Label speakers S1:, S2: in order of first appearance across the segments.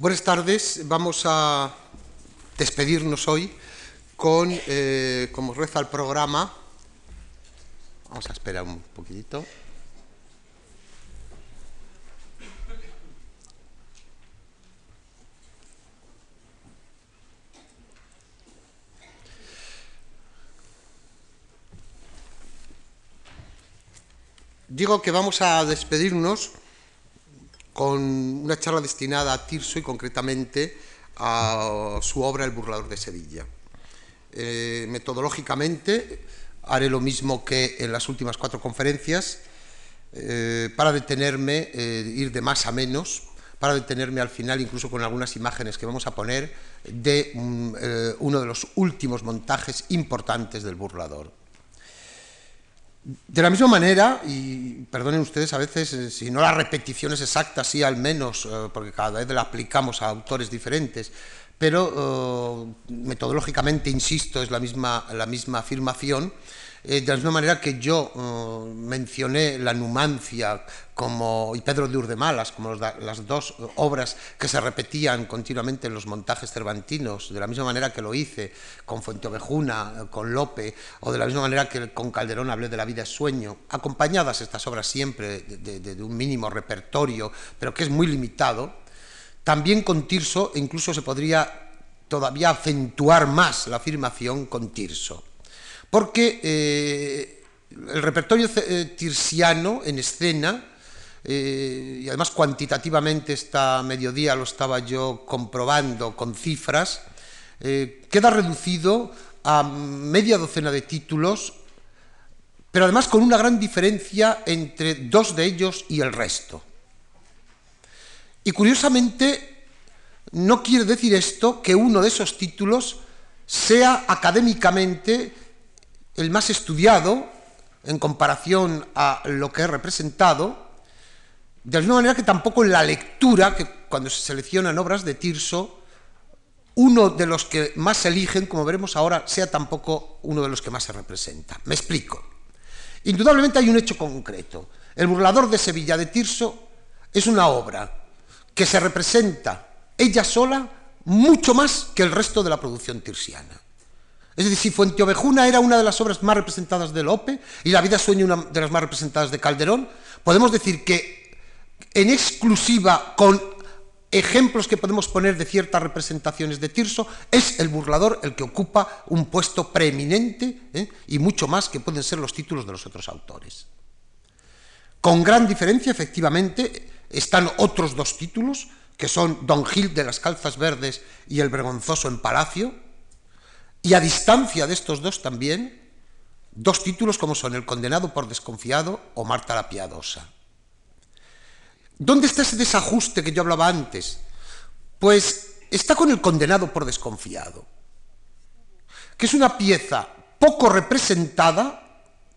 S1: Buenas tardes, vamos a despedirnos hoy con, eh, como reza el programa, vamos a esperar un poquitito. Digo que vamos a despedirnos con una charla destinada a Tirso y concretamente a su obra El burlador de Sevilla. Eh, metodológicamente haré lo mismo que en las últimas cuatro conferencias eh, para detenerme, eh, ir de más a menos, para detenerme al final incluso con algunas imágenes que vamos a poner de mm, uno de los últimos montajes importantes del burlador. De la misma manera, y perdonen ustedes a veces, eh, si no las repeticiones exactas, sí al menos, eh, porque cada vez la aplicamos a autores diferentes, pero eh, metodológicamente, insisto, es la misma, la misma afirmación, eh, de la misma manera que yo eh, mencioné la Numancia como, y Pedro de Urdemalas como las dos obras que se repetían continuamente en los montajes cervantinos, de la misma manera que lo hice con Fuenteovejuna, con Lope, o de la misma manera que con Calderón hablé de La vida es sueño, acompañadas estas obras siempre de, de un mínimo repertorio, pero que es muy limitado, también con Tirso incluso se podría todavía acentuar más la afirmación con Tirso porque eh, el repertorio eh, tirsiano en escena, eh, y además cuantitativamente esta mediodía lo estaba yo comprobando con cifras, queda reducido a media docena de títulos, pero además con una gran diferencia entre dos de ellos y el resto. Y curiosamente, no quiere decir esto que uno de esos títulos sea académicamente el más estudiado en comparación a lo que he representado, de la misma manera que tampoco en la lectura, que cuando se seleccionan obras de Tirso, uno de los que más se eligen, como veremos ahora, sea tampoco uno de los que más se representa. Me explico. Indudablemente hay un hecho concreto. El burlador de Sevilla de Tirso es una obra que se representa ella sola mucho más que el resto de la producción tirsiana. Es decir, si Fuenteovejuna era una de las obras más representadas de Lope y La vida sueño una de las más representadas de Calderón, podemos decir que en exclusiva con ejemplos que podemos poner de ciertas representaciones de Tirso, es el burlador el que ocupa un puesto preeminente ¿eh? y mucho más que pueden ser los títulos de los otros autores. Con gran diferencia, efectivamente, están otros dos títulos, que son Don Gil de las Calzas Verdes y El Vergonzoso en Palacio, y a distancia de estos dos también, dos títulos como son El condenado por desconfiado o Marta la piadosa. ¿Dónde está ese desajuste que yo hablaba antes? Pues está con el condenado por desconfiado, que es una pieza poco representada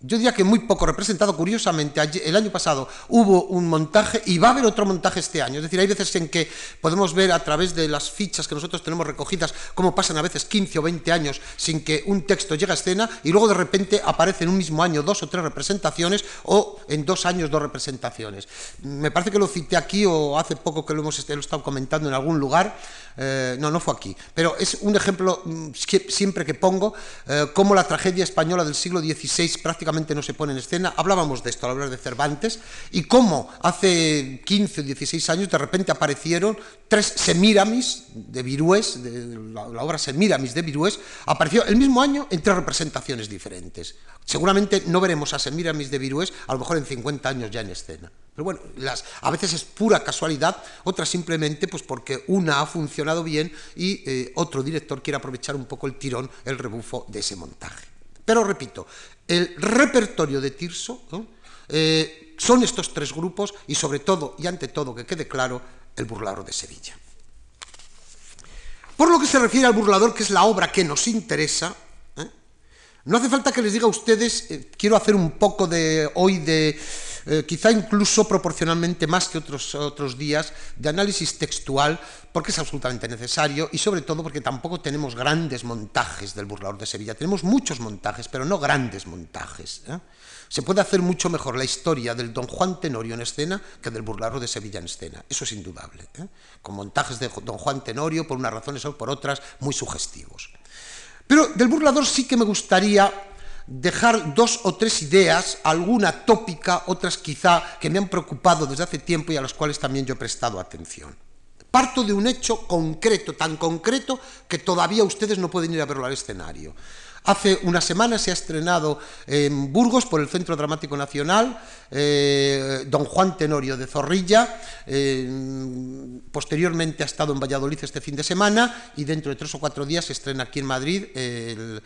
S1: yo diría que muy poco representado. Curiosamente, el año pasado hubo un montaje y va a haber otro montaje este año. Es decir, hay veces en que podemos ver a través de las fichas que nosotros tenemos recogidas cómo pasan a veces 15 o 20 años sin que un texto llegue a escena y luego de repente aparece en un mismo año dos o tres representaciones o en dos años dos representaciones. Me parece que lo cité aquí o hace poco que lo hemos estado comentando en algún lugar. Eh, no, no fue aquí. Pero es un ejemplo mm, siempre que pongo eh, cómo la tragedia española del siglo XVI prácticamente no se pone en escena. Hablábamos de esto al hablar de Cervantes y cómo hace 15 o 16 años de repente aparecieron tres Semíramis de Virués, la, obra Semíramis de Virués, apareció el mismo año en tres representaciones diferentes. Seguramente no veremos a Semíramis de Virués a lo mejor en 50 años ya en escena. Pero bueno, las, a veces es pura casualidad, otras simplemente pues porque una ha funcionado bien y eh, otro director quiere aprovechar un poco el tirón, el rebufo de ese montaje. Pero repito, el repertorio de Tirso eh, son estos tres grupos y sobre todo, y ante todo, que quede claro, el burlador de Sevilla. Por lo que se refiere al burlador, que es la obra que nos interesa, ¿eh? no hace falta que les diga a ustedes, eh, quiero hacer un poco de hoy de eh, quizá incluso proporcionalmente más que otros, otros días, de análisis textual, porque es absolutamente necesario y sobre todo porque tampoco tenemos grandes montajes del burlador de Sevilla. Tenemos muchos montajes, pero no grandes montajes. ¿eh? Se puede hacer mucho mejor la historia del don Juan Tenorio en escena que del burlador de Sevilla en escena. Eso es indudable. ¿eh? Con montajes de don Juan Tenorio, por unas razones o por otras, muy sugestivos. Pero del burlador sí que me gustaría dejar dos o tres ideas, alguna tópica, otras quizá que me han preocupado desde hace tiempo y a las cuales también yo he prestado atención. Parto de un hecho concreto, tan concreto que todavía ustedes no pueden ir a verlo al escenario. Hace una semana se ha estrenado en Burgos por el Centro Dramático Nacional eh, Don Juan Tenorio de Zorrilla. Eh, posteriormente ha estado en Valladolid este fin de semana y dentro de tres o cuatro días se estrena aquí en Madrid eh,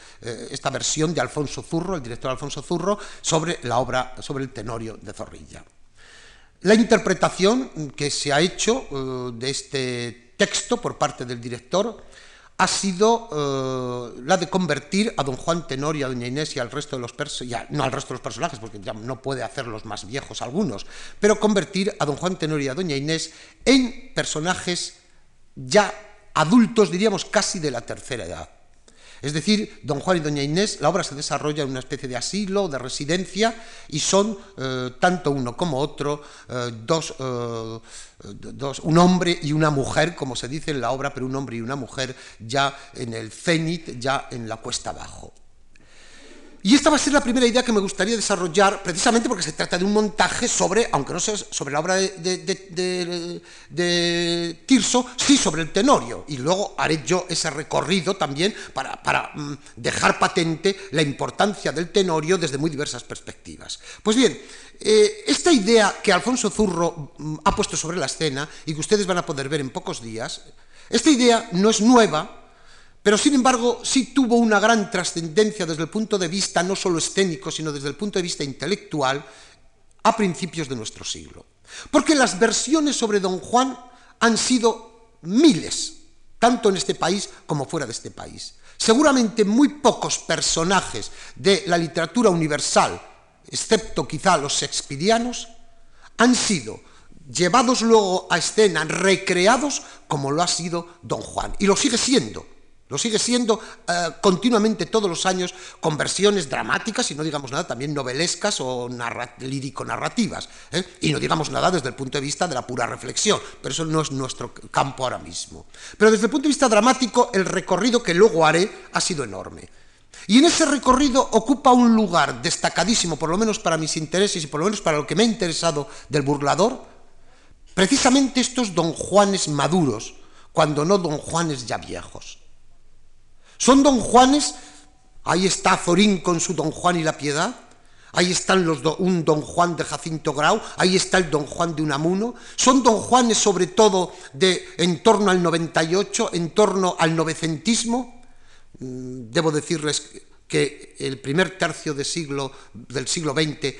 S1: esta versión de Alfonso Zurro, el director Alfonso Zurro, sobre la obra, sobre el Tenorio de Zorrilla. La interpretación que se ha hecho de este texto por parte del director ha sido eh, la de convertir a don Juan Tenorio, a doña Inés y al resto de los personajes, no al resto de los personajes, porque ya no puede hacerlos más viejos algunos, pero convertir a don Juan Tenorio y a doña Inés en personajes ya adultos, diríamos casi de la tercera edad. Es decir, don Juan y doña Inés, la obra se desarrolla en una especie de asilo, de residencia, y son eh, tanto uno como otro, eh, dos, eh, dos, un hombre y una mujer, como se dice en la obra, pero un hombre y una mujer ya en el cenit, ya en la cuesta abajo. Y esta va a ser la primera idea que me gustaría desarrollar, precisamente porque se trata de un montaje sobre, aunque no sea sobre la obra de, Tirso, sí sobre el Tenorio. Y luego haré yo ese recorrido también para, mm, dejar patente la importancia del Tenorio desde muy diversas perspectivas. Pues bien, eh, esta idea que Alfonso Zurro mm, ha puesto sobre la escena y que ustedes van a poder ver en pocos días, esta idea no es nueva, pero sin embargo sí tuvo una gran trascendencia desde el punto de vista no solo escénico, sino desde el punto de vista intelectual a principios de nuestro siglo. Porque las versiones sobre Don Juan han sido miles, tanto en este país como fuera de este país. Seguramente muy pocos personajes de la literatura universal, excepto quizá los shakespearianos, han sido llevados luego a escena, recreados como lo ha sido Don Juan. Y lo sigue siendo. Lo sigue siendo eh, continuamente todos los años con versiones dramáticas y no digamos nada también novelescas o lírico-narrativas. ¿eh? Y no digamos nada desde el punto de vista de la pura reflexión, pero eso no es nuestro campo ahora mismo. Pero desde el punto de vista dramático, el recorrido que luego haré ha sido enorme. Y en ese recorrido ocupa un lugar destacadísimo, por lo menos para mis intereses y por lo menos para lo que me ha interesado del burlador, precisamente estos don Juanes maduros, cuando no don Juanes ya viejos. Son don Juanes, ahí está Zorín con su don Juan y la piedad, ahí están los un don Juan de Jacinto Grau, ahí está el don Juan de Unamuno, son don Juanes sobre todo de en torno al 98, en torno al novecentismo, mm, debo decirles que el primer tercio del siglo, del siglo XX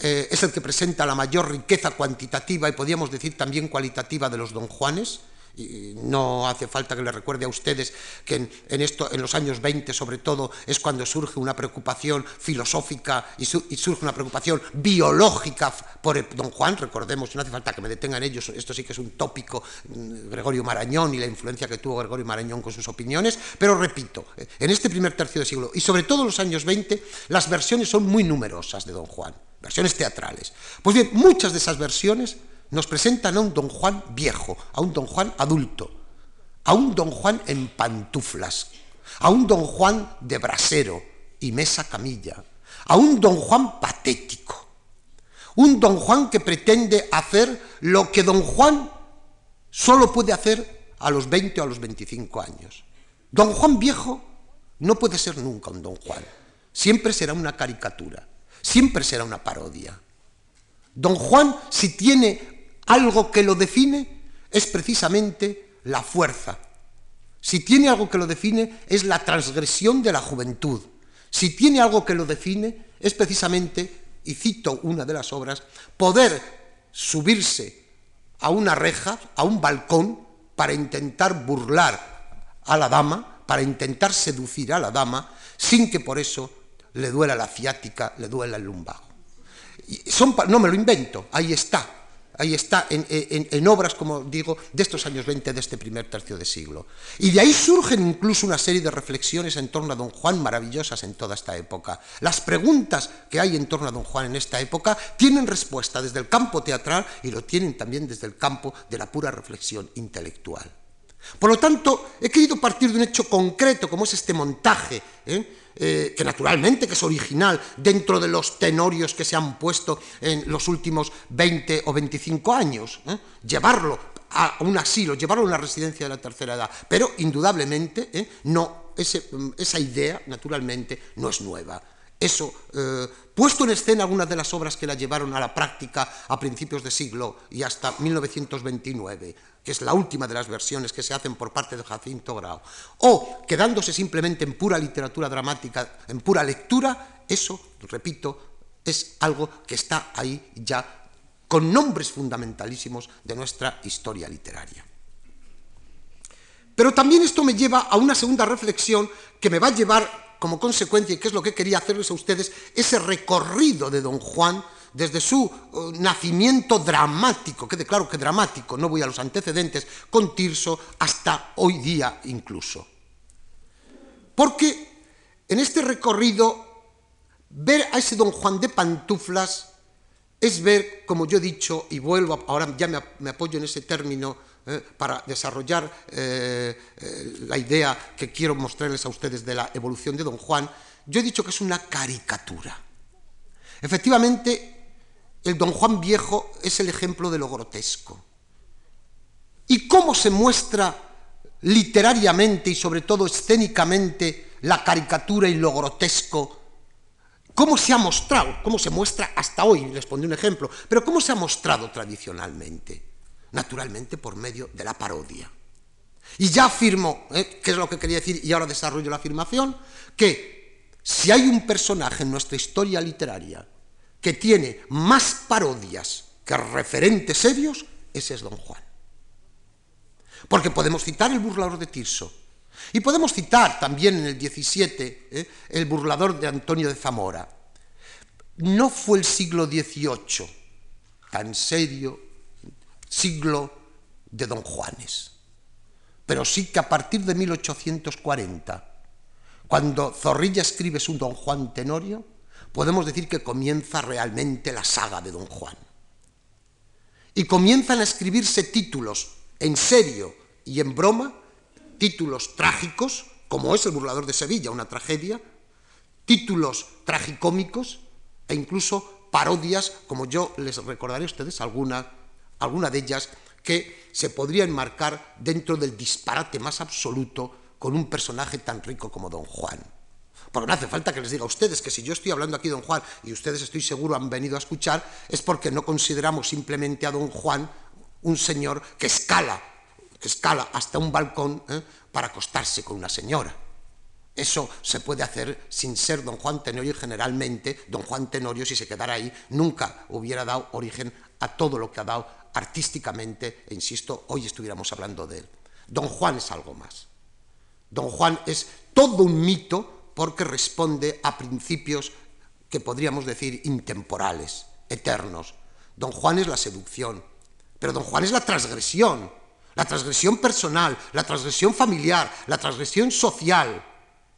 S1: eh, es el que presenta la mayor riqueza cuantitativa y podríamos decir también cualitativa de los don Juanes, no hace falta que les recuerde a ustedes que en, esto, en los años 20 sobre todo es cuando surge una preocupación filosófica y, surge una preocupación biológica por don Juan, recordemos, no hace falta que me detengan ellos, esto sí que es un tópico, mm, Gregorio Marañón y la influencia que tuvo Gregorio Marañón con sus opiniones, pero repito, en este primer tercio de siglo y sobre todo en los años 20, las versiones son muy numerosas de don Juan, versiones teatrales. Pues bien, muchas de esas versiones nos presentan a un don Juan viejo, a un don Juan adulto, a un don Juan en pantuflas, a un don Juan de brasero y mesa camilla, a un don Juan patético, un don Juan que pretende hacer lo que don Juan solo puede hacer a los 20 o a los 25 años. Don Juan viejo no puede ser nunca un don Juan, siempre será una caricatura, siempre será una parodia. Don Juan, si tiene algo que lo define es precisamente la fuerza. Si tiene algo que lo define es la transgresión de la juventud. Si tiene algo que lo define es precisamente, y cito una de las obras, poder subirse a una reja, a un balcón, para intentar burlar a la dama, para intentar seducir a la dama, sin que por eso le duela la ciática, le duela el lumbago. no me lo invento, ahí está. Ahí está, en, obras, como digo, de estos años 20 de este primer tercio de siglo. Y de ahí surgen incluso una serie de reflexiones en torno a Don Juan maravillosas en toda esta época. Las preguntas que hay en torno a Don Juan en esta época tienen respuesta desde el campo teatral y lo tienen también desde el campo de la pura reflexión intelectual. Por lo tanto, he querido partir de un hecho concreto, como es este montaje, ¿eh? Eh, que naturalmente que es original dentro de los tenorios que se han puesto en los últimos 20 o 25 años. ¿eh? Llevarlo a un asilo, llevarlo a una residencia de la tercera edad. Pero, indudablemente, no, esa idea, naturalmente, no es nueva. Eso, puesto en escena algunas de las obras que la llevaron a la práctica a principios de siglo y hasta 1929, que es la última de las versiones que se hacen por parte de Jacinto Grau, o quedándose simplemente en pura literatura dramática, en pura lectura, eso, repito, es algo que está ahí ya con nombres fundamentalísimos de nuestra historia literaria. Pero también esto me lleva a una segunda reflexión que me va a llevar como consecuencia, y que es lo que quería hacerles a ustedes, ese recorrido de don Juan desde su eh, nacimiento dramático, quede claro que dramático, no voy a los antecedentes, con Tirso hasta hoy día incluso. Porque en este recorrido, ver a ese don Juan de pantuflas es ver, como yo he dicho, y vuelvo, ahora ya me apoyo en ese término ¿eh? para desarrollar eh, eh, la idea que quiero mostrarles a ustedes de la evolución de Don Juan, yo he dicho que es una caricatura. Efectivamente, el Don Juan viejo es el ejemplo de lo grotesco. ¿Y cómo se muestra literariamente y sobre todo escénicamente la caricatura y lo grotesco? ¿Cómo se ha mostrado? ¿Cómo se muestra hasta hoy? Les pondré un ejemplo. Pero ¿cómo se ha mostrado tradicionalmente? Naturalmente por medio de la parodia. Y ya afirmo, ¿eh? que es lo que quería decir, y ahora desarrollo la afirmación, que si hay un personaje en nuestra historia literaria que tiene más parodias que referentes serios, ese es Don Juan. Porque podemos citar el burlador de Tirso, y podemos citar también en el 17 ¿eh? el burlador de Antonio de Zamora. No fue el siglo XVIII tan serio siglo de Don Juanes. Pero sí que a partir de 1840, cuando Zorrilla escribe su Don Juan Tenorio, podemos decir que comienza realmente la saga de Don Juan. Y comienzan a escribirse títulos en serio y en broma, títulos trágicos, como es El burlador de Sevilla, una tragedia, títulos tragicómicos e incluso parodias, como yo les recordaré a ustedes alguna alguna de ellas que se podría enmarcar dentro del disparate más absoluto con un personaje tan rico como Don Juan. Porque no hace falta que les diga a ustedes que si yo estoy hablando aquí de Don Juan y ustedes estoy seguro han venido a escuchar, es porque no consideramos simplemente a Don Juan un señor que escala, que escala hasta un balcón ¿eh? para acostarse con una señora. Eso se puede hacer sin ser don Juan Tenorio y generalmente don Juan Tenorio, si se quedara ahí, nunca hubiera dado origen a todo lo que ha dado artísticamente, e insisto, hoy estuviéramos hablando de él. Don Juan es algo más. Don Juan es todo un mito porque responde a principios que podríamos decir intemporales, eternos. Don Juan es la seducción, pero Don Juan es la transgresión, la transgresión personal, la transgresión familiar, la transgresión social,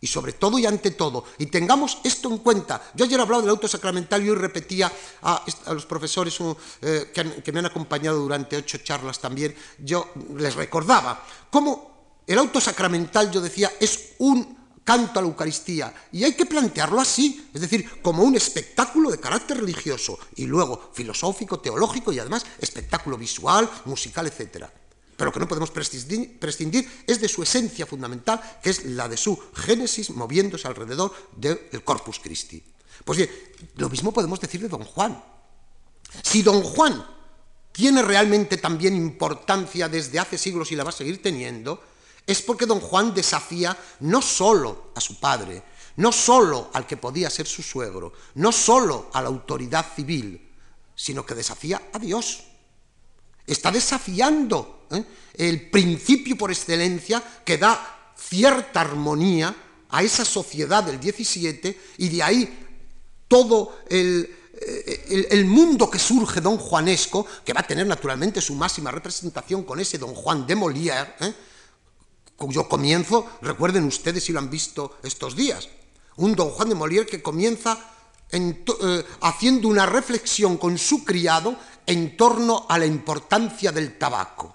S1: y sobre todo y ante todo, y tengamos esto en cuenta. Yo ayer hablado del auto sacramental y hoy repetía a, los profesores eh, que, me han acompañado durante ocho charlas también, yo les recordaba cómo el auto sacramental, yo decía, es un canto a la Eucaristía. Y hay que plantearlo así, es decir, como un espectáculo de carácter religioso. Y luego filosófico, teológico y además espectáculo visual, musical, etcétera pero que no podemos prescindir, es de su esencia fundamental, que es la de su génesis moviéndose alrededor del Corpus Christi. Pues bien, lo mismo podemos decir de Don Juan. Si Don Juan tiene realmente también importancia desde hace siglos y la va a seguir teniendo, es porque Don Juan desafía no solo a su padre, no solo al que podía ser su suegro, no solo a la autoridad civil, sino que desafía a Dios está desafiando ¿eh? el principio por excelencia que da cierta armonía a esa sociedad del 17 y de ahí todo el, eh, el, mundo que surge don Juanesco, que va a tener naturalmente su máxima representación con ese don Juan de Molière, ¿eh? cuyo comienzo, recuerden ustedes si lo han visto estos días, un don Juan de Molière que comienza haciendo una reflexión con su criado en torno a la importancia del tabaco.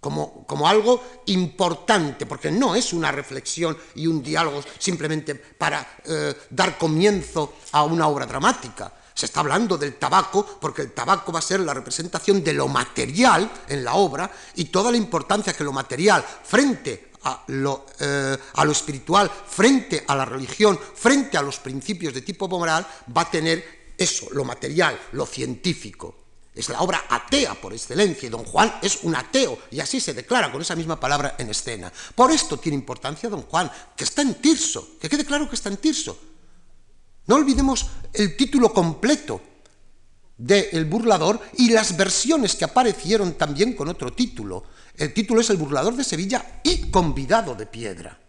S1: Como, como, algo importante, porque no es una reflexión y un diálogo simplemente para eh, dar comienzo a una obra dramática. Se está hablando del tabaco porque el tabaco va a ser la representación de lo material en la obra y toda la importancia que lo material frente a lo, eh, a lo, espiritual, frente a la religión, frente a los principios de tipo moral, va a tener eso, lo material, lo científico. Es la obra atea por excelencia y don Juan es un ateo y así se declara con esa misma palabra en escena. Por esto tiene importancia don Juan, que está en Tirso, que quede claro que está en Tirso. No olvidemos el título completo de El burlador y las versiones que aparecieron también con otro título. El título es El burlador de Sevilla y Convidado de Piedra.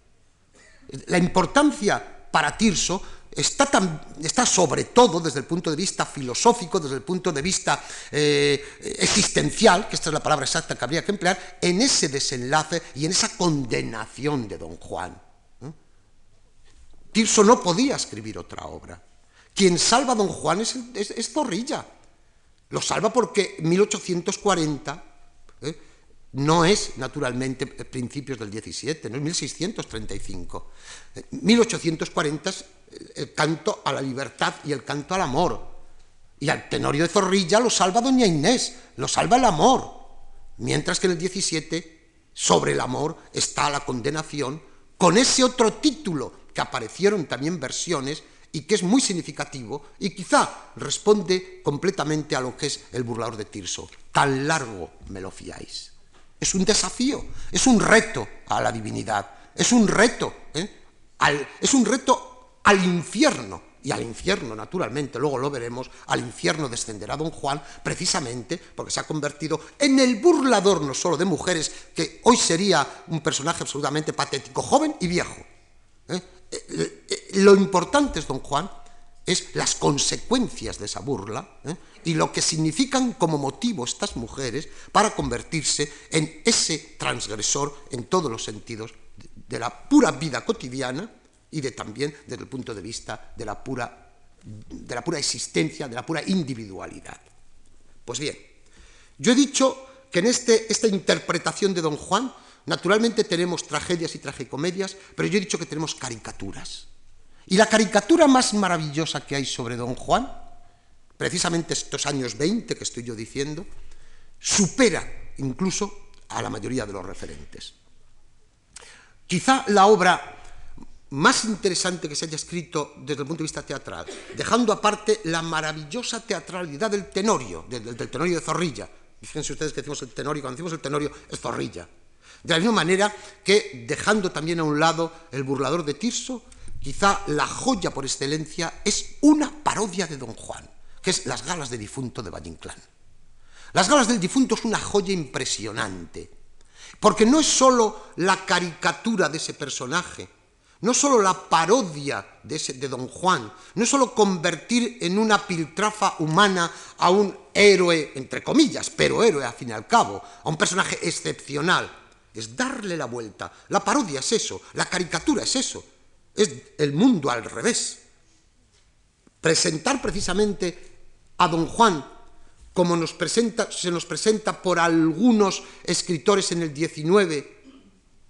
S1: La importancia para Tirso está, sobre todo desde el punto de vista filosófico, desde el punto de vista eh, existencial, que esta es la palabra exacta que habría que emplear, en ese desenlace y en esa condenación de don Juan. Tirso no podía escribir otra obra. Quien salva a don Juan es, Zorrilla. Lo salva porque 1840 no es naturalmente principios del 17, no es 1635. 1840 es el canto a la libertad y el canto al amor. Y al Tenorio de Zorrilla lo salva doña Inés, lo salva el amor. Mientras que en el 17, sobre el amor, está la condenación, con ese otro título que aparecieron también versiones y que es muy significativo y quizá responde completamente a lo que es el burlador de Tirso. Tan largo me lo fiáis. Es un desafío, es un reto a la divinidad, es un reto, ¿eh? es un reto al infierno. Y al infierno, naturalmente, luego lo veremos, al infierno descenderá don Juan precisamente porque se ha convertido en el burlador no solo de mujeres, que hoy sería un personaje absolutamente patético, joven y viejo. ¿eh? Eh, lo importante es don Juan es las consecuencias de esa burla ¿eh? y lo que significan como motivo estas mujeres para convertirse en ese transgresor en todos los sentidos de la pura vida cotidiana y de también desde el punto de vista de la pura, de la pura existencia, de la pura individualidad. Pues bien, yo he dicho que en este, esta interpretación de Don Juan, naturalmente tenemos tragedias y tragicomedias, pero yo he dicho que tenemos caricaturas. Y la caricatura más maravillosa que hay sobre don Juan, precisamente estos años 20 que estoy yo diciendo, supera incluso a la mayoría de los referentes. Quizá la obra más interesante que se haya escrito desde el punto de vista teatral, dejando aparte la maravillosa teatralidad del tenorio, del, tenorio de Zorrilla. Fíjense ustedes que decimos el tenorio, cuando decimos el tenorio es Zorrilla. De la misma manera que dejando también a un lado el burlador de Tirso, quizá la joya por excelencia es una parodia de Don Juan, que es Las galas de difunto de Valle Inclán. Las galas del difunto es una joya impresionante, porque no es sólo la caricatura de ese personaje, no sólo la parodia de, Don Juan, no es sólo convertir en una piltrafa humana a un héroe, entre comillas, pero héroe al fin y al cabo, a un personaje excepcional, es darle la vuelta. La parodia es eso, la caricatura es eso, es el mundo al revés. Presentar precisamente a don Juan como nos presenta, se nos presenta por algunos escritores en el 19,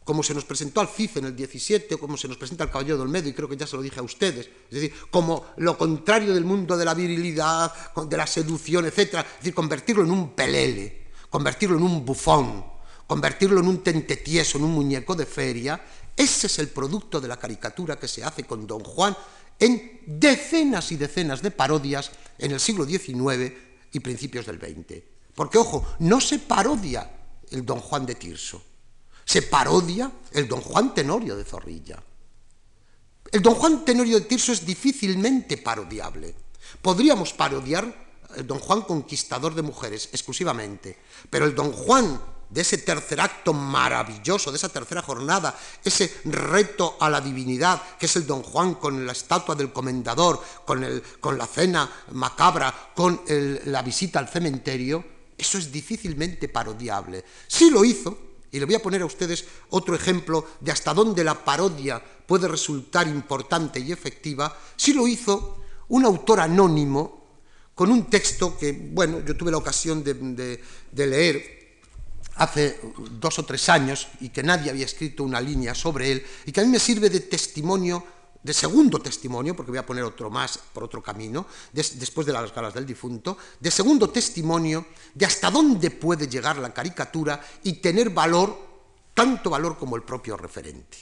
S1: como se nos presentó al CIF en el 17, o como se nos presenta al Caballero del Medio, y creo que ya se lo dije a ustedes, es decir, como lo contrario del mundo de la virilidad, de la seducción, etc. Es decir, convertirlo en un pelele, convertirlo en un bufón, convertirlo en un tentetieso, en un muñeco de feria, ese es el producto de la caricatura que se hace con Don Juan en decenas y decenas de parodias en el siglo XIX y principios del XX. Porque, ojo, no se parodia el Don Juan de Tirso, se parodia el Don Juan Tenorio de Zorrilla. El Don Juan Tenorio de Tirso es difícilmente parodiable. Podríamos parodiar el Don Juan Conquistador de Mujeres exclusivamente, pero el Don Juan de ese tercer acto maravilloso, de esa tercera jornada, ese reto a la divinidad, que es el don Juan con la estatua del comendador, con, el, con la cena macabra, con la visita al cementerio, eso es difícilmente parodiable. Sí lo hizo, y le voy a poner a ustedes otro ejemplo de hasta dónde la parodia puede resultar importante y efectiva, sí lo hizo un autor anónimo con un texto que, bueno, yo tuve la ocasión de, leer hace dos o tres años y que nadie había escrito una línea sobre él y que a mí me sirve de testimonio, de segundo testimonio, porque voy a poner otro más por otro camino, después de las galas del difunto, de segundo testimonio de hasta dónde puede llegar la caricatura y tener valor, tanto valor como el propio referente.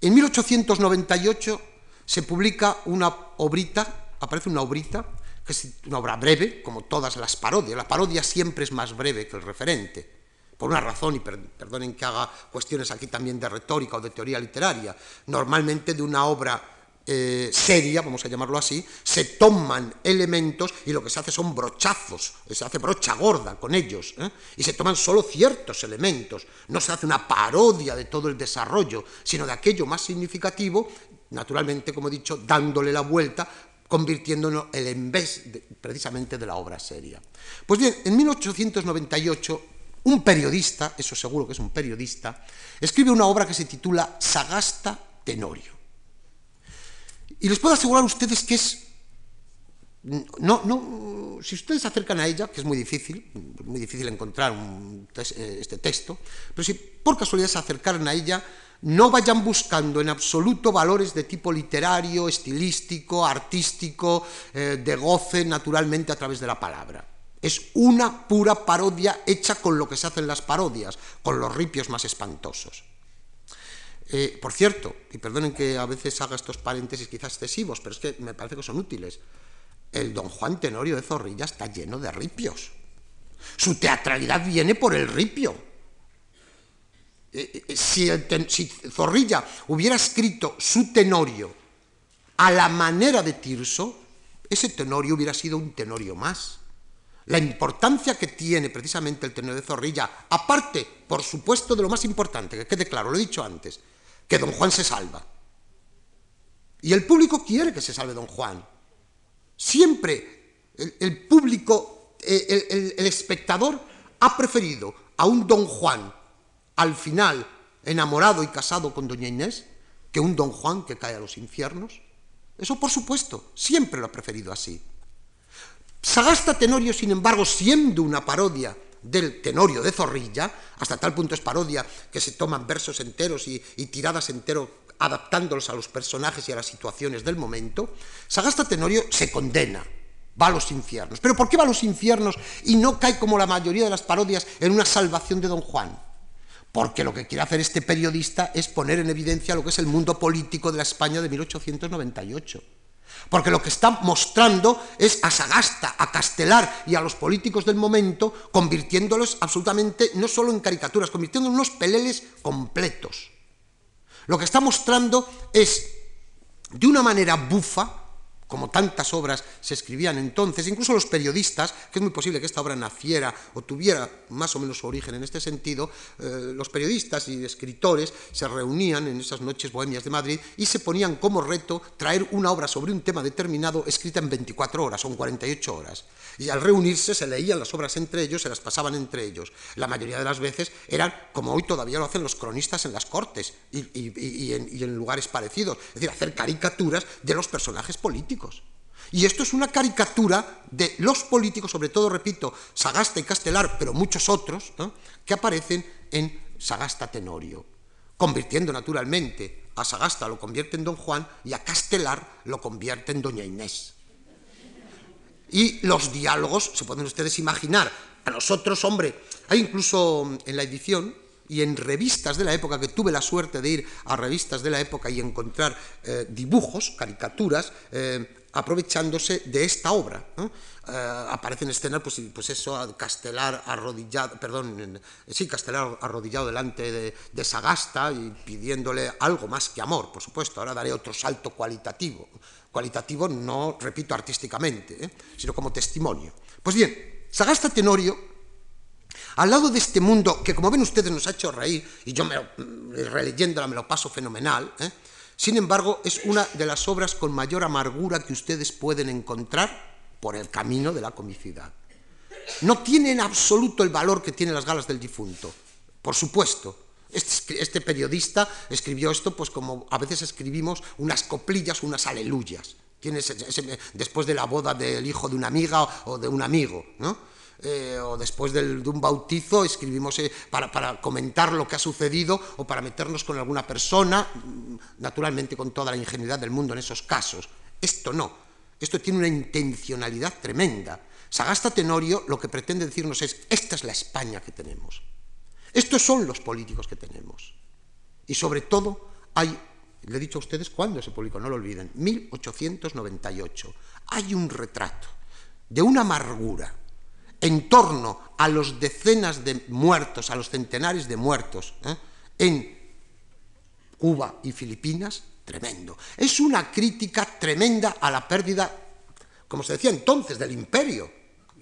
S1: En 1898 se publica una obrita, aparece una obrita, que es una obra breve, como todas las parodias. La parodia siempre es más breve que el referente, por una razón, y perdonen que haga cuestiones aquí también de retórica o de teoría literaria. Normalmente de una obra eh, seria, vamos a llamarlo así, se toman elementos y lo que se hace son brochazos, se hace brocha gorda con ellos, ¿eh? y se toman solo ciertos elementos, no se hace una parodia de todo el desarrollo, sino de aquello más significativo naturalmente, como he dicho, dándole la vuelta, convirtiéndonos el en vez precisamente de la obra seria. Pues bien, en 1898, un periodista, eso seguro que es un periodista, escribe una obra que se titula Sagasta Tenorio. Y les puedo asegurar a ustedes que es no, no, si ustedes se acercan a ella, que es muy difícil, muy difícil encontrar eh, este texto, pero si por casualidad se acercaran a ella, no vayan buscando en absoluto valores de tipo literario, estilístico, artístico, eh, de goce naturalmente a través de la palabra. Es una pura parodia hecha con lo que se hacen las parodias, con los ripios más espantosos. Eh, por cierto, y perdonen que a veces haga estos paréntesis quizás excesivos, pero es que me parece que son útiles el don Juan Tenorio de Zorrilla está lleno de ripios. Su teatralidad viene por el ripio. Eh, eh, si, Zorrilla hubiera escrito su Tenorio a la manera de Tirso, ese Tenorio hubiera sido un Tenorio más. La importancia que tiene precisamente el Tenorio de Zorrilla, aparte, por supuesto, de lo más importante, que quede claro, lo he dicho antes, que don Juan se salva. Y el público quiere que se salve don Juan. Siempre el, público, el, el espectador ha preferido a un don Juan al final enamorado y casado con doña Inés que un don Juan que cae a los infiernos. Eso por supuesto, siempre lo ha preferido así. Sagasta Tenorio, sin embargo, siendo una parodia del Tenorio de Zorrilla, hasta tal punto es parodia que se toman versos enteros y, tiradas enteros adaptándolos a los personajes y a las situaciones del momento, Sagasta Tenorio se condena, va a los infiernos. ¿Pero por qué va a los infiernos y no cae como la mayoría de las parodias en una salvación de Don Juan? Porque lo que quiere hacer este periodista es poner en evidencia lo que es el mundo político de la España de 1898. Porque lo que está mostrando es a Sagasta, a Castelar y a los políticos del momento, convirtiéndolos absolutamente, no solo en caricaturas, convirtiéndolos en unos peleles completos. Lo que está mostrando es, de una manera bufa, como tantas obras se escribían entonces, incluso los periodistas, que es muy posible que esta obra naciera o tuviera más o menos su origen en este sentido, eh, los periodistas y escritores se reunían en esas noches bohemias de Madrid y se ponían como reto traer una obra sobre un tema determinado escrita en 24 horas o en 48 horas. Y al reunirse se leían las obras entre ellos, se las pasaban entre ellos. La mayoría de las veces eran, como hoy todavía lo hacen los cronistas en las cortes y, en, lugares parecidos, es decir, hacer caricaturas de los personajes políticos. Y esto es una caricatura de los políticos, sobre todo, repito, Sagasta y Castelar, pero muchos otros, que aparecen en Sagasta Tenorio, convirtiendo naturalmente a Sagasta lo convierte en Don Juan y a Castelar lo convierte en Doña Inés. Y los diálogos, se pueden ustedes imaginar, a nosotros, hombre, hay incluso en la edición y en revistas de la época, que tuve la suerte de ir a revistas de la época y encontrar eh, dibujos, caricaturas, eh, aprovechándose de esta obra. ¿no? Eh, aparecen escenas, pues, pues eso, Castelar arrodillado, perdón, sí, Castelar arrodillado delante de, de, Sagasta y pidiéndole algo más que amor, por supuesto. Ahora daré otro salto cualitativo cualitativo no, repito, artísticamente, ¿eh? sino como testimonio. Pues bien, Sagasta Tenorio Al lado de este mundo que, como ven ustedes, nos ha hecho reír, y yo me releyéndola me lo paso fenomenal, ¿eh? sin embargo, es una de las obras con mayor amargura que ustedes pueden encontrar por el camino de la comicidad. No tiene en absoluto el valor que tienen las galas del difunto, por supuesto, este, este, periodista escribió esto pues como a veces escribimos unas coplillas, unas aleluyas. después de la boda del hijo de una amiga o de un amigo, eh, o después de un bautizo escribimos eh, para, para, comentar lo que ha sucedido o para meternos con alguna persona, mm, naturalmente con toda la ingenuidad del mundo en esos casos. Esto no, esto tiene una intencionalidad tremenda. Sagasta Tenorio lo que pretende decirnos es, esta es la España que tenemos. Estos son los políticos que tenemos. Y sobre todo hay, le he dicho a ustedes cuándo se publicó, no lo olviden, 1898. Hay un retrato de una amargura en torno a los decenas de muertos, a los centenares de muertos ¿eh? en Cuba y Filipinas, tremendo. Es una crítica tremenda a la pérdida, como se decía entonces, del imperio,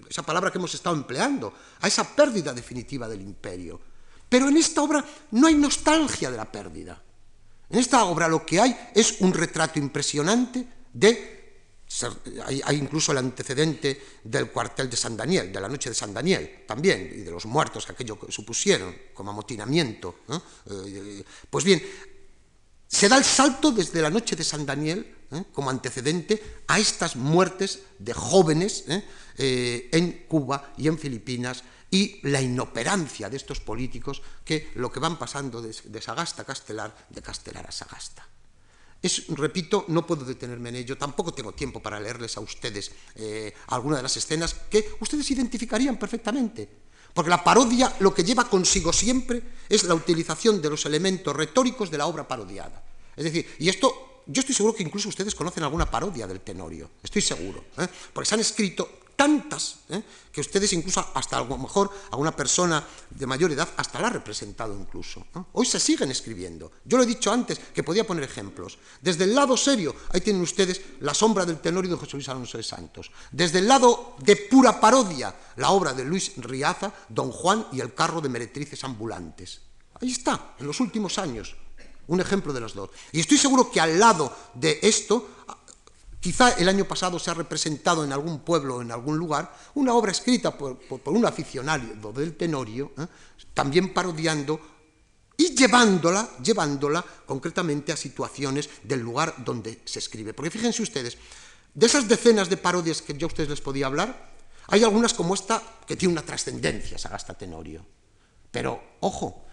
S1: esa palabra que hemos estado empleando, a esa pérdida definitiva del imperio. Pero en esta obra no hay nostalgia de la pérdida. En esta obra lo que hay es un retrato impresionante de... Hay, incluso el antecedente del cuartel de San Daniel, de la noche de San Daniel también, y de los muertos que aquello supusieron como amotinamiento. Eh, pues bien, se da el salto desde la noche de San Daniel ¿eh? como antecedente a estas muertes de jóvenes ¿eh? en Cuba y en Filipinas y la inoperancia de estos políticos que lo que van pasando de, Sagasta a Castelar, de Castelar a Sagasta. Repito, no puedo detenerme en ello, tampoco tengo tiempo para leerles a ustedes eh, algunas de las escenas que ustedes identificarían perfectamente, porque la parodia lo que lleva consigo siempre es la utilización de los elementos retóricos de la obra parodiada. Es decir, y esto yo estoy seguro que incluso ustedes conocen alguna parodia del Tenorio, estoy seguro, ¿eh? porque se han escrito tantas, ¿eh? que ustedes incluso, hasta a lo mejor a una persona de mayor edad, hasta la ha representado incluso. Hoy se siguen escribiendo. Yo lo he dicho antes, que podía poner ejemplos. Desde el lado serio, ahí tienen ustedes La sombra del tenorio de José Luis Alonso de Santos. Desde el lado de pura parodia, la obra de Luis Riaza, Don Juan y el carro de meretrices ambulantes. Ahí está, en los últimos años, un ejemplo de los dos. Y estoy seguro que al lado de esto Quizá el año pasado se ha representado en algún pueblo o en algún lugar una obra escrita por, un aficionado del Tenorio, ¿eh? también parodiando y llevándola, llevándola concretamente a situaciones del lugar donde se escribe. Porque fíjense ustedes, de esas decenas de parodias que yo a ustedes les podía hablar, hay algunas como esta que tiene una trascendencia, Sagasta Tenorio. Pero, ojo,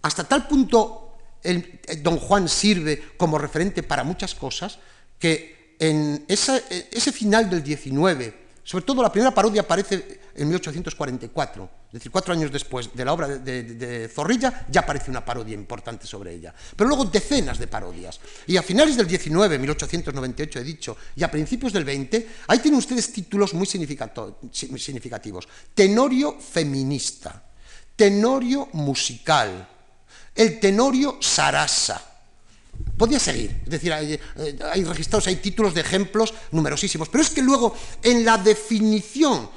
S1: hasta tal punto el, Don Juan sirve como referente para muchas cosas que en ese final del 19, sobre todo la primera parodia aparece en 1844, es decir, cuatro años después de la obra de, Zorrilla, ya aparece una parodia importante sobre ella. Pero luego decenas de parodias. Y a finales del 19, 1898 he dicho, y a principios del 20, ahí tienen ustedes títulos muy significativos. Tenorio feminista, tenorio musical, el tenorio sarasa, Podía seguir, es decir, hay, eh, registrados, hay títulos de ejemplos numerosísimos, pero es que luego en la definición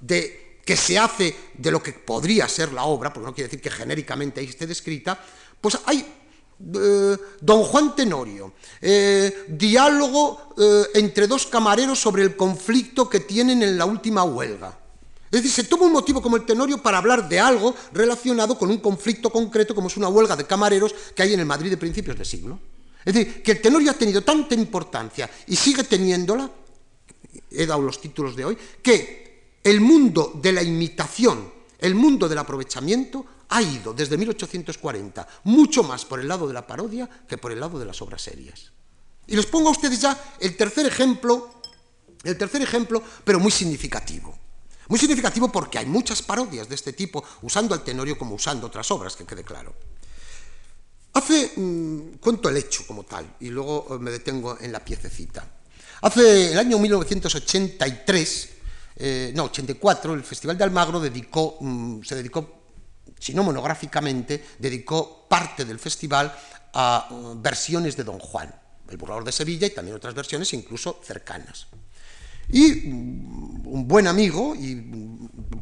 S1: de que se hace de lo que podría ser la obra, porque no quiere decir que genéricamente ahí esté descrita, pues hay eh, Don Juan Tenorio, eh, diálogo entre dos camareros sobre el conflicto que tienen en la última huelga. Es decir, se toma un motivo como el tenorio para hablar de algo relacionado con un conflicto concreto como es una huelga de camareros que hay en el Madrid de principios de siglo. Es decir, que el tenorio ha tenido tanta importancia y sigue teniéndola, he dado los títulos de hoy, que el mundo de la imitación, el mundo del aprovechamiento, ha ido desde 1840 mucho más por el lado de la parodia que por el lado de las obras serias. Y les pongo a ustedes ya el tercer ejemplo, el tercer ejemplo, pero muy significativo. Muy significativo porque hay muchas parodias de este tipo, usando el tenorio como usando otras obras, que quede claro. Hace, mm, cuento el hecho como tal, y luego eh, me detengo en la piececita. Hace el año 1983, eh, no, 84, el Festival de Almagro dedicó, mm, se dedicó, si no monográficamente, dedicó parte del festival a mm, versiones de Don Juan, el burlador de Sevilla, y también otras versiones incluso cercanas. Y un buen amigo, y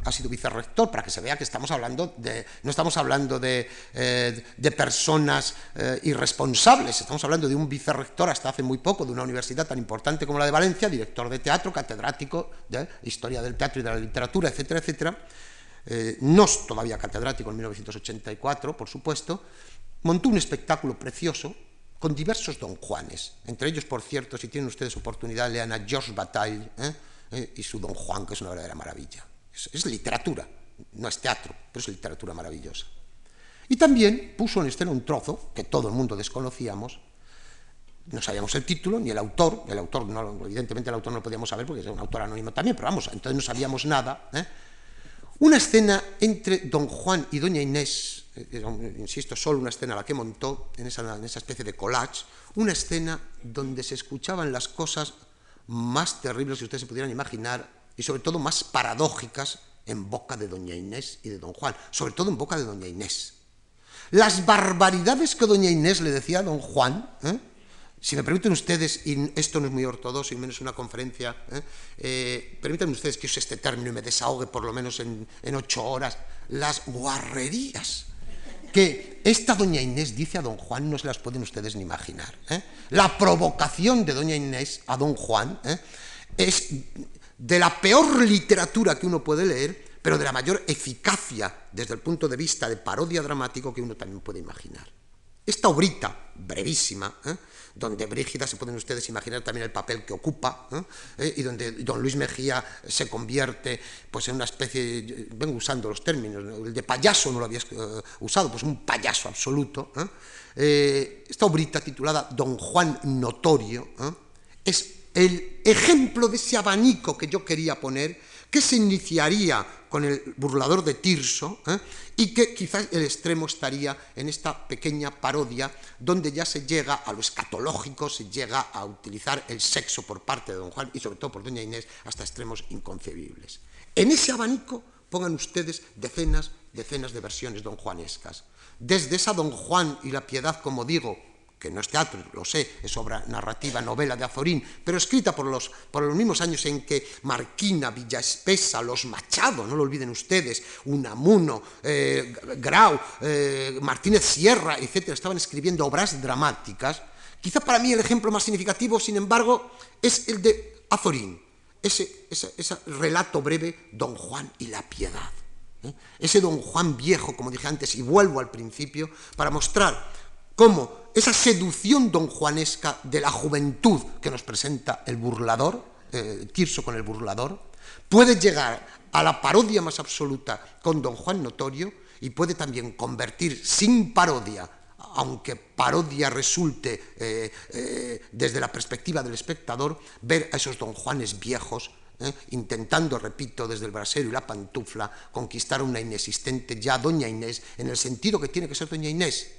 S1: ha sido vicerrector, para que se vea que estamos hablando de, no estamos hablando de, eh, de personas eh, irresponsables, estamos hablando de un vicerrector hasta hace muy poco de una universidad tan importante como la de Valencia, director de teatro, catedrático de historia del teatro y de la literatura, etcétera, etcétera. Eh, no todavía catedrático en 1984, por supuesto, montó un espectáculo precioso con diversos don Juanes. Entre ellos, por cierto, si tienen ustedes oportunidad, lean a Georges Bataille ¿eh? ¿Eh? y su don Juan, que es una verdadera maravilla. Es, literatura, no es teatro, pero es literatura maravillosa. Y también puso en escena un trozo que todo el mundo desconocíamos, no sabíamos el título ni el autor, el autor, evidentemente el autor no lo podíamos saber porque es un autor anónimo también, pero vamos, entonces no sabíamos nada. ¿eh? Una escena entre don Juan y doña Inés insisto, solo una escena la que montó, en esa, en esa especie de collage, una escena donde se escuchaban las cosas más terribles que ustedes se pudieran imaginar y sobre todo más paradójicas en boca de doña Inés y de don Juan, sobre todo en boca de doña Inés. Las barbaridades que doña Inés le decía a don Juan, ¿eh? Si me permiten ustedes, y esto no es muy ortodoxo y menos una conferencia, ¿eh? Eh, permítanme ustedes que use este término y me desahogue por lo menos en, ocho horas, las guarrerías que esta doña Inés dice a don Juan no se las pueden ustedes ni imaginar. ¿eh? La provocación de doña Inés a don Juan es de la peor literatura que uno puede leer, pero de la mayor eficacia desde el punto de vista de parodia dramático que uno también puede imaginar. Esta obrita, brevísima. Donde Brígida, se pueden ustedes imaginar también el papel que ocupa, ¿eh? Eh, y donde don Luis Mejía se convierte pues, en una especie, vengo usando los términos, el de payaso no lo había usado, pues un payaso absoluto. esta obrita titulada Don Juan Notorio es el ejemplo de ese abanico que yo quería poner, que se iniciaría con el burlador de Tirso, ¿eh? y que quizás el extremo estaría en esta pequeña parodia donde ya se llega a lo escatológico, se llega a utilizar el sexo por parte de don Juan y sobre todo por doña Inés hasta extremos inconcebibles. En ese abanico pongan ustedes decenas, decenas de versiones don Juanescas. Desde esa don Juan y la piedad, como digo, que no es teatro, lo sé, es obra narrativa, novela de Azorín, pero escrita por los, por los mismos años en que Marquina, Villaespesa, Los Machado, no lo olviden ustedes, Unamuno, eh, Grau, eh, Martínez Sierra, etcétera, estaban escribiendo obras dramáticas. Quizá para mí el ejemplo más significativo, sin embargo, es el de Azorín, ese, ese, ese relato breve, Don Juan y la Piedad. ¿eh? Ese Don Juan viejo, como dije antes, y vuelvo al principio, para mostrar cómo esa seducción donjuanesca de la juventud que nos presenta el burlador, eh, Tirso con el burlador, puede llegar a la parodia más absoluta con don Juan Notorio y puede también convertir sin parodia, aunque parodia resulte eh, eh, desde la perspectiva del espectador, ver a esos don Juanes viejos intentando, repito, desde el brasero y la pantufla, conquistar una inexistente ya doña Inés, en el sentido que tiene que ser doña Inés,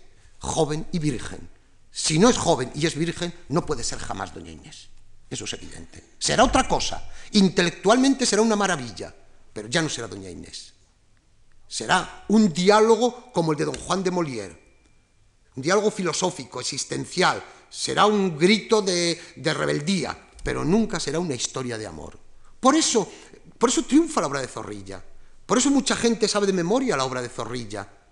S1: joven y virgen. Si no es joven y es virgen, no puede ser jamás doña Inés. Eso es evidente. Será otra cosa. Intelectualmente será una maravilla, pero ya no será doña Inés. Será un diálogo como el de don Juan de Molière. Un diálogo filosófico, existencial. Será un grito de, de rebeldía, pero nunca será una historia de amor. Por eso, por eso triunfa la obra de Zorrilla. Por eso mucha gente sabe de memoria la obra de Zorrilla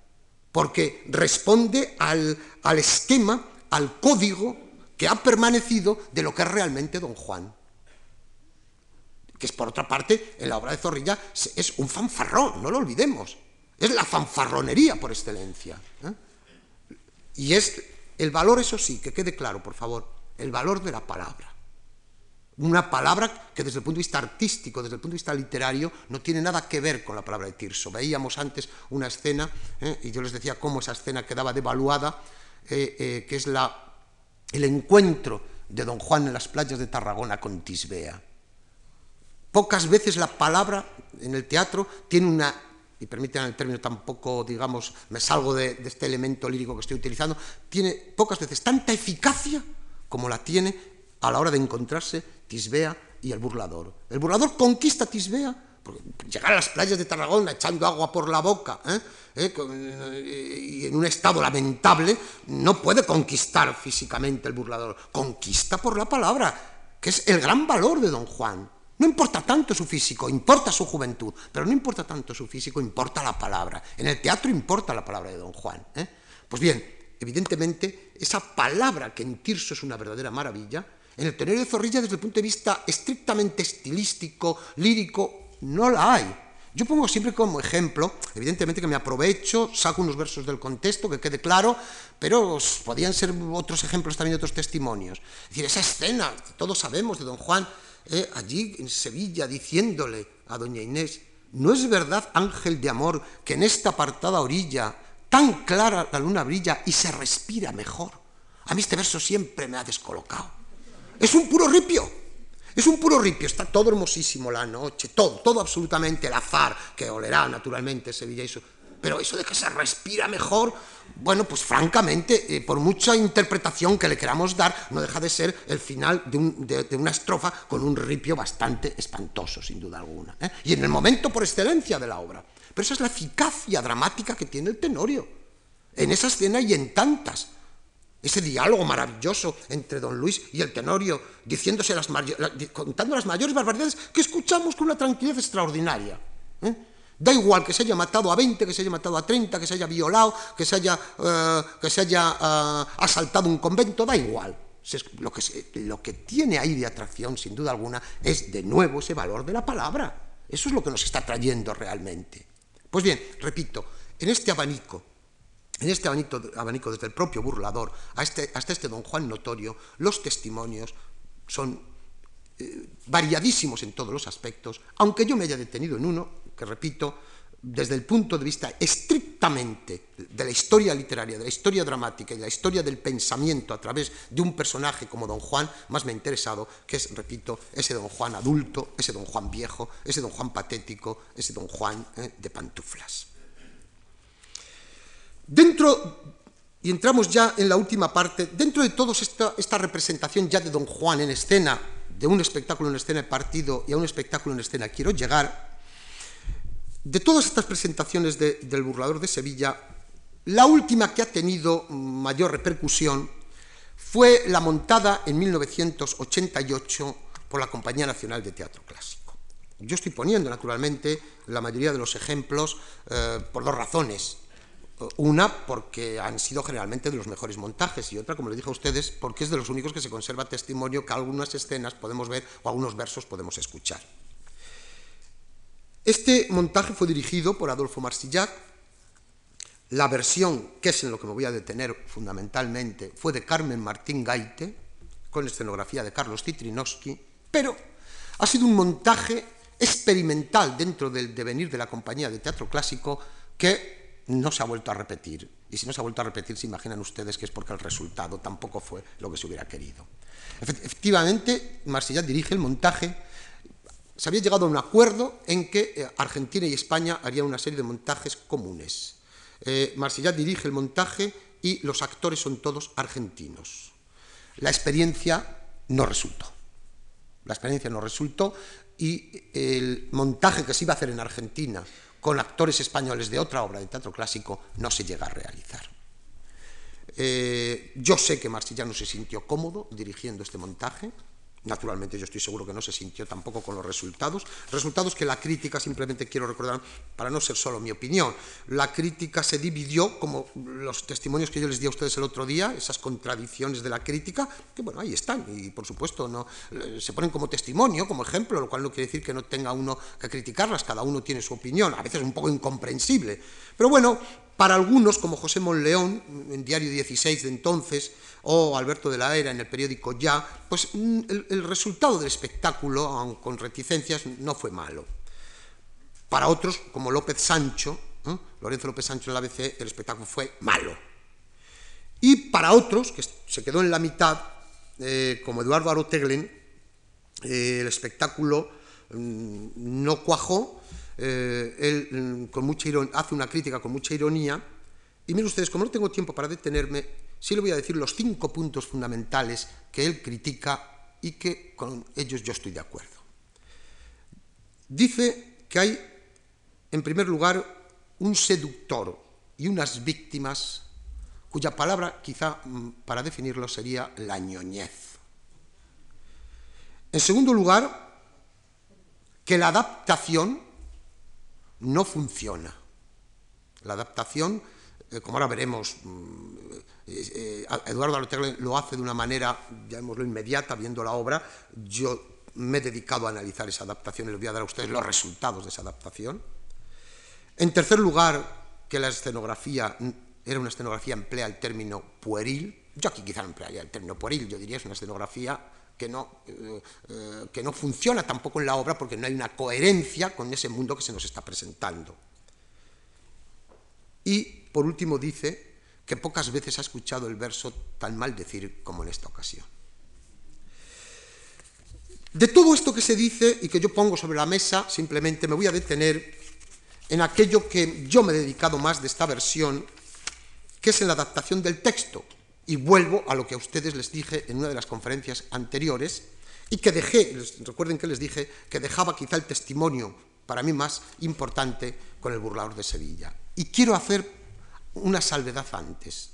S1: porque responde al, al esquema, al código que ha permanecido de lo que es realmente don Juan. Que es, por otra parte, en la obra de Zorrilla es un fanfarrón, no lo olvidemos. Es la fanfarronería por excelencia. ¿eh? Y es el valor, eso sí, que quede claro, por favor, el valor de la palabra. Una palabra que desde el punto de vista artístico, desde el punto de vista literario, no tiene nada que ver con la palabra de Tirso. Veíamos antes una escena, ¿eh? y yo les decía cómo esa escena quedaba devaluada, eh, eh, que es la, el encuentro de don Juan en las playas de Tarragona con Tisbea. Pocas veces la palabra en el teatro tiene una, y permítanme el término tampoco, digamos, me salgo de, de este elemento lírico que estoy utilizando, tiene pocas veces tanta eficacia como la tiene a la hora de encontrarse Tisbea y el burlador. El burlador conquista Tisbea, llegar a las playas de Tarragona echando agua por la boca ¿eh? ¿Eh? Eh, y en un estado lamentable, no puede conquistar físicamente el burlador, conquista por la palabra, que es el gran valor de don Juan. No importa tanto su físico, importa su juventud, pero no importa tanto su físico, importa la palabra. En el teatro importa la palabra de Don Juan. ¿eh? Pues bien, evidentemente, esa palabra que en Tirso es una verdadera maravilla, en el Tenorio de Zorrilla, desde el punto de vista estrictamente estilístico, lírico, no la hay. Yo pongo siempre como ejemplo, evidentemente que me aprovecho, saco unos versos del contexto, que quede claro, pero podían ser otros ejemplos también de otros testimonios. Es decir, esa escena, todos sabemos de don Juan, eh, allí en Sevilla, diciéndole a doña Inés, ¿no es verdad, ángel de amor, que en esta apartada orilla tan clara la luna brilla y se respira mejor? A mí este verso siempre me ha descolocado. Es un puro ripio. Es un puro ripio, está todo hermosísimo la noche, todo, todo absolutamente el azar, que olerá naturalmente Sevilla y eso. Pero eso de que se respira mejor, bueno, pues francamente, eh, por mucha interpretación que le queramos dar, no deja de ser el final de, una estrofa con un ripio bastante espantoso, sin duda alguna. ¿eh? Y en el momento por excelencia de la obra. Pero esa es la eficacia dramática que tiene el Tenorio. En esa escena y en tantas ese diálogo maravilloso entre don Luis y el Tenorio, diciéndose las contando las mayores barbaridades que escuchamos con una tranquilidad extraordinaria. ¿eh? Da igual que se haya matado a 20, que se haya matado a 30, que se haya violado, que se haya, eh, que se haya eh, asaltado un convento, da igual. Lo que, lo que tiene ahí de atracción, sin duda alguna, es de nuevo ese valor de la palabra. Eso es lo que nos está trayendo realmente. Pues bien, repito, en este abanico en este abanico, desde el propio burlador este, hasta este don Juan notorio, los testimonios son eh, variadísimos en todos los aspectos, aunque yo me haya detenido en uno, que repito, desde el punto de vista estrictamente de la historia literaria, de la historia dramática y de la historia del pensamiento a través de un personaje como don Juan, más me ha interesado, que es, repito, ese don Juan adulto, ese don Juan viejo, ese don Juan patético, ese don Juan eh, de pantuflas. Dentro, y entramos ya en la última parte, dentro de toda esta, representación ya de Don Juan en escena, de un espectáculo en escena de partido y a un espectáculo en escena, quiero llegar, de todas estas presentaciones del burlador de Sevilla, la última que ha tenido mayor repercusión fue la montada en 1988 por la Compañía Nacional de Teatro Clásico. Yo estoy poniendo, naturalmente, la mayoría de los ejemplos eh, por dos razones. Una, porque han sido generalmente de los mejores montajes, y otra, como les dije a ustedes, porque es de los únicos que se conserva testimonio que algunas escenas podemos ver o algunos versos podemos escuchar. Este montaje fue dirigido por Adolfo Marsillac. La versión, que es en lo que me voy a detener fundamentalmente, fue de Carmen Martín Gaite, con escenografía de Carlos Citrinowski, pero ha sido un montaje experimental dentro del devenir de la compañía de teatro clásico que no se ha vuelto a repetir. Y si no se ha vuelto a repetir, se imaginan ustedes que es porque el resultado tampoco fue lo que se hubiera querido. Efectivamente, Marsillat dirige el montaje. Se había llegado a un acuerdo en que eh, Argentina y España harían una serie de montajes comunes. Eh, Marsillat dirige el montaje y los actores son todos argentinos. La experiencia no resultó. La experiencia no resultó y el montaje que se iba a hacer en Argentina con actores españoles de otra obra de teatro clásico no se llega a realizar. Eh, yo sé que Marsillano se sintió cómodo dirigiendo este montaje, Naturalmente yo estoy seguro que no se sintió tampoco con los resultados. Resultados que la crítica, simplemente quiero recordar, para no ser solo mi opinión, la crítica se dividió, como los testimonios que yo les di a ustedes el otro día, esas contradicciones de la crítica, que bueno, ahí están, y por supuesto no eh, se ponen como testimonio, como ejemplo, lo cual no quiere decir que no tenga uno que criticarlas, cada uno tiene su opinión, a veces un poco incomprensible. Pero bueno, para algunos, como José Monleón, en Diario 16 de entonces, o Alberto de la Era en el periódico Ya, pues mm, el, resultado del espectáculo, aun con reticencias, no fue malo. Para otros, como López Sancho, Lorenzo López Sancho en la ABC, el espectáculo fue malo. Y para otros, que se quedó en la mitad, eh, como Eduardo Aroteglen, eh, el espectáculo mm, no cuajó, eh, él mm, con mucha hace una crítica con mucha ironía, y miren ustedes, como no tengo tiempo para detenerme, sí le voy a decir los cinco puntos fundamentales que él critica y que con ellos yo estoy de acuerdo. Dice que hay, en primer lugar, un seductor y unas víctimas cuya palabra quizá mm, para definirlo sería la ñoñez. En segundo lugar, que la adaptación no funciona. La adaptación, eh, como ahora veremos, mm, eh, eh, Eduardo Alotegle lo hace de una manera, llamémoslo inmediata, viendo la obra. Yo me he dedicado a analizar esa adaptación y les voy a dar a ustedes los resultados de esa adaptación. En tercer lugar, que la escenografía era una escenografía, emplea el término pueril. Yo aquí quizá no emplearía el término pueril, yo diría es una escenografía que no, que no funciona tampoco en la obra porque no hay una coherencia con ese mundo que se nos está presentando. Y, por último, dice que pocas veces ha escuchado el verso tan mal decir como en esta ocasión. De todo esto que se dice y que yo pongo sobre la mesa, simplemente me voy a detener en aquello que yo me he dedicado más de esta versión, que es en la adaptación del texto. Y vuelvo a lo que a ustedes les dije en una de las conferencias anteriores y que dejé, recuerden que les dije que dejaba quizá el testimonio para mí más importante con el burlador de Sevilla. Y quiero hacer una salvedad antes.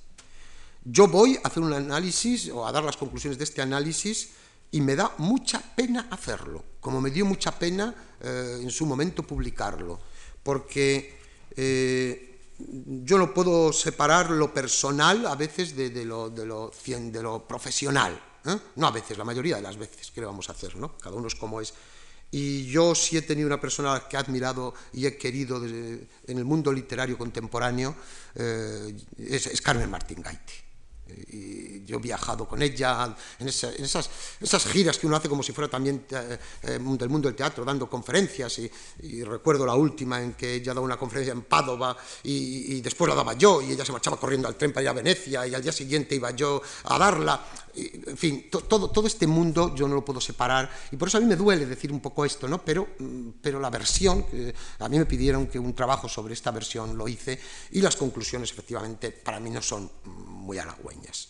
S1: Yo voy a hacer un análisis o a dar las conclusiones de este análisis y me da mucha pena hacerlo, como me dio mucha pena eh, en su momento publicarlo, porque eh, yo no puedo separar lo personal a veces de, lo, de lo, de lo profesional. ¿eh? No a veces, la mayoría de las veces que vamos a hacer, ¿no? Cada uno es como es. Y yo sí he tenido una persona que he admirado y he querido en el mundo literario contemporáneo, eh, es, Carmen Martín Gaite. Y yo he viajado con ella en, esas, esas, giras que uno hace como si fuera también eh, eh, del mundo del teatro, dando conferencias. Y, recuerdo la última en que ella daba una conferencia en Padova y, y, después la daba yo y ella se marchaba corriendo al tren para ir a Venecia y al día siguiente iba yo a darla en fin, todo, todo este mundo yo no lo puedo separar y por eso a mí me duele decir un poco esto, ¿no? Pero, mm, pero la versión, a mí me pidieron que un trabajo sobre esta versión lo hice y las conclusiones efectivamente para mí no son muy halagüeñas.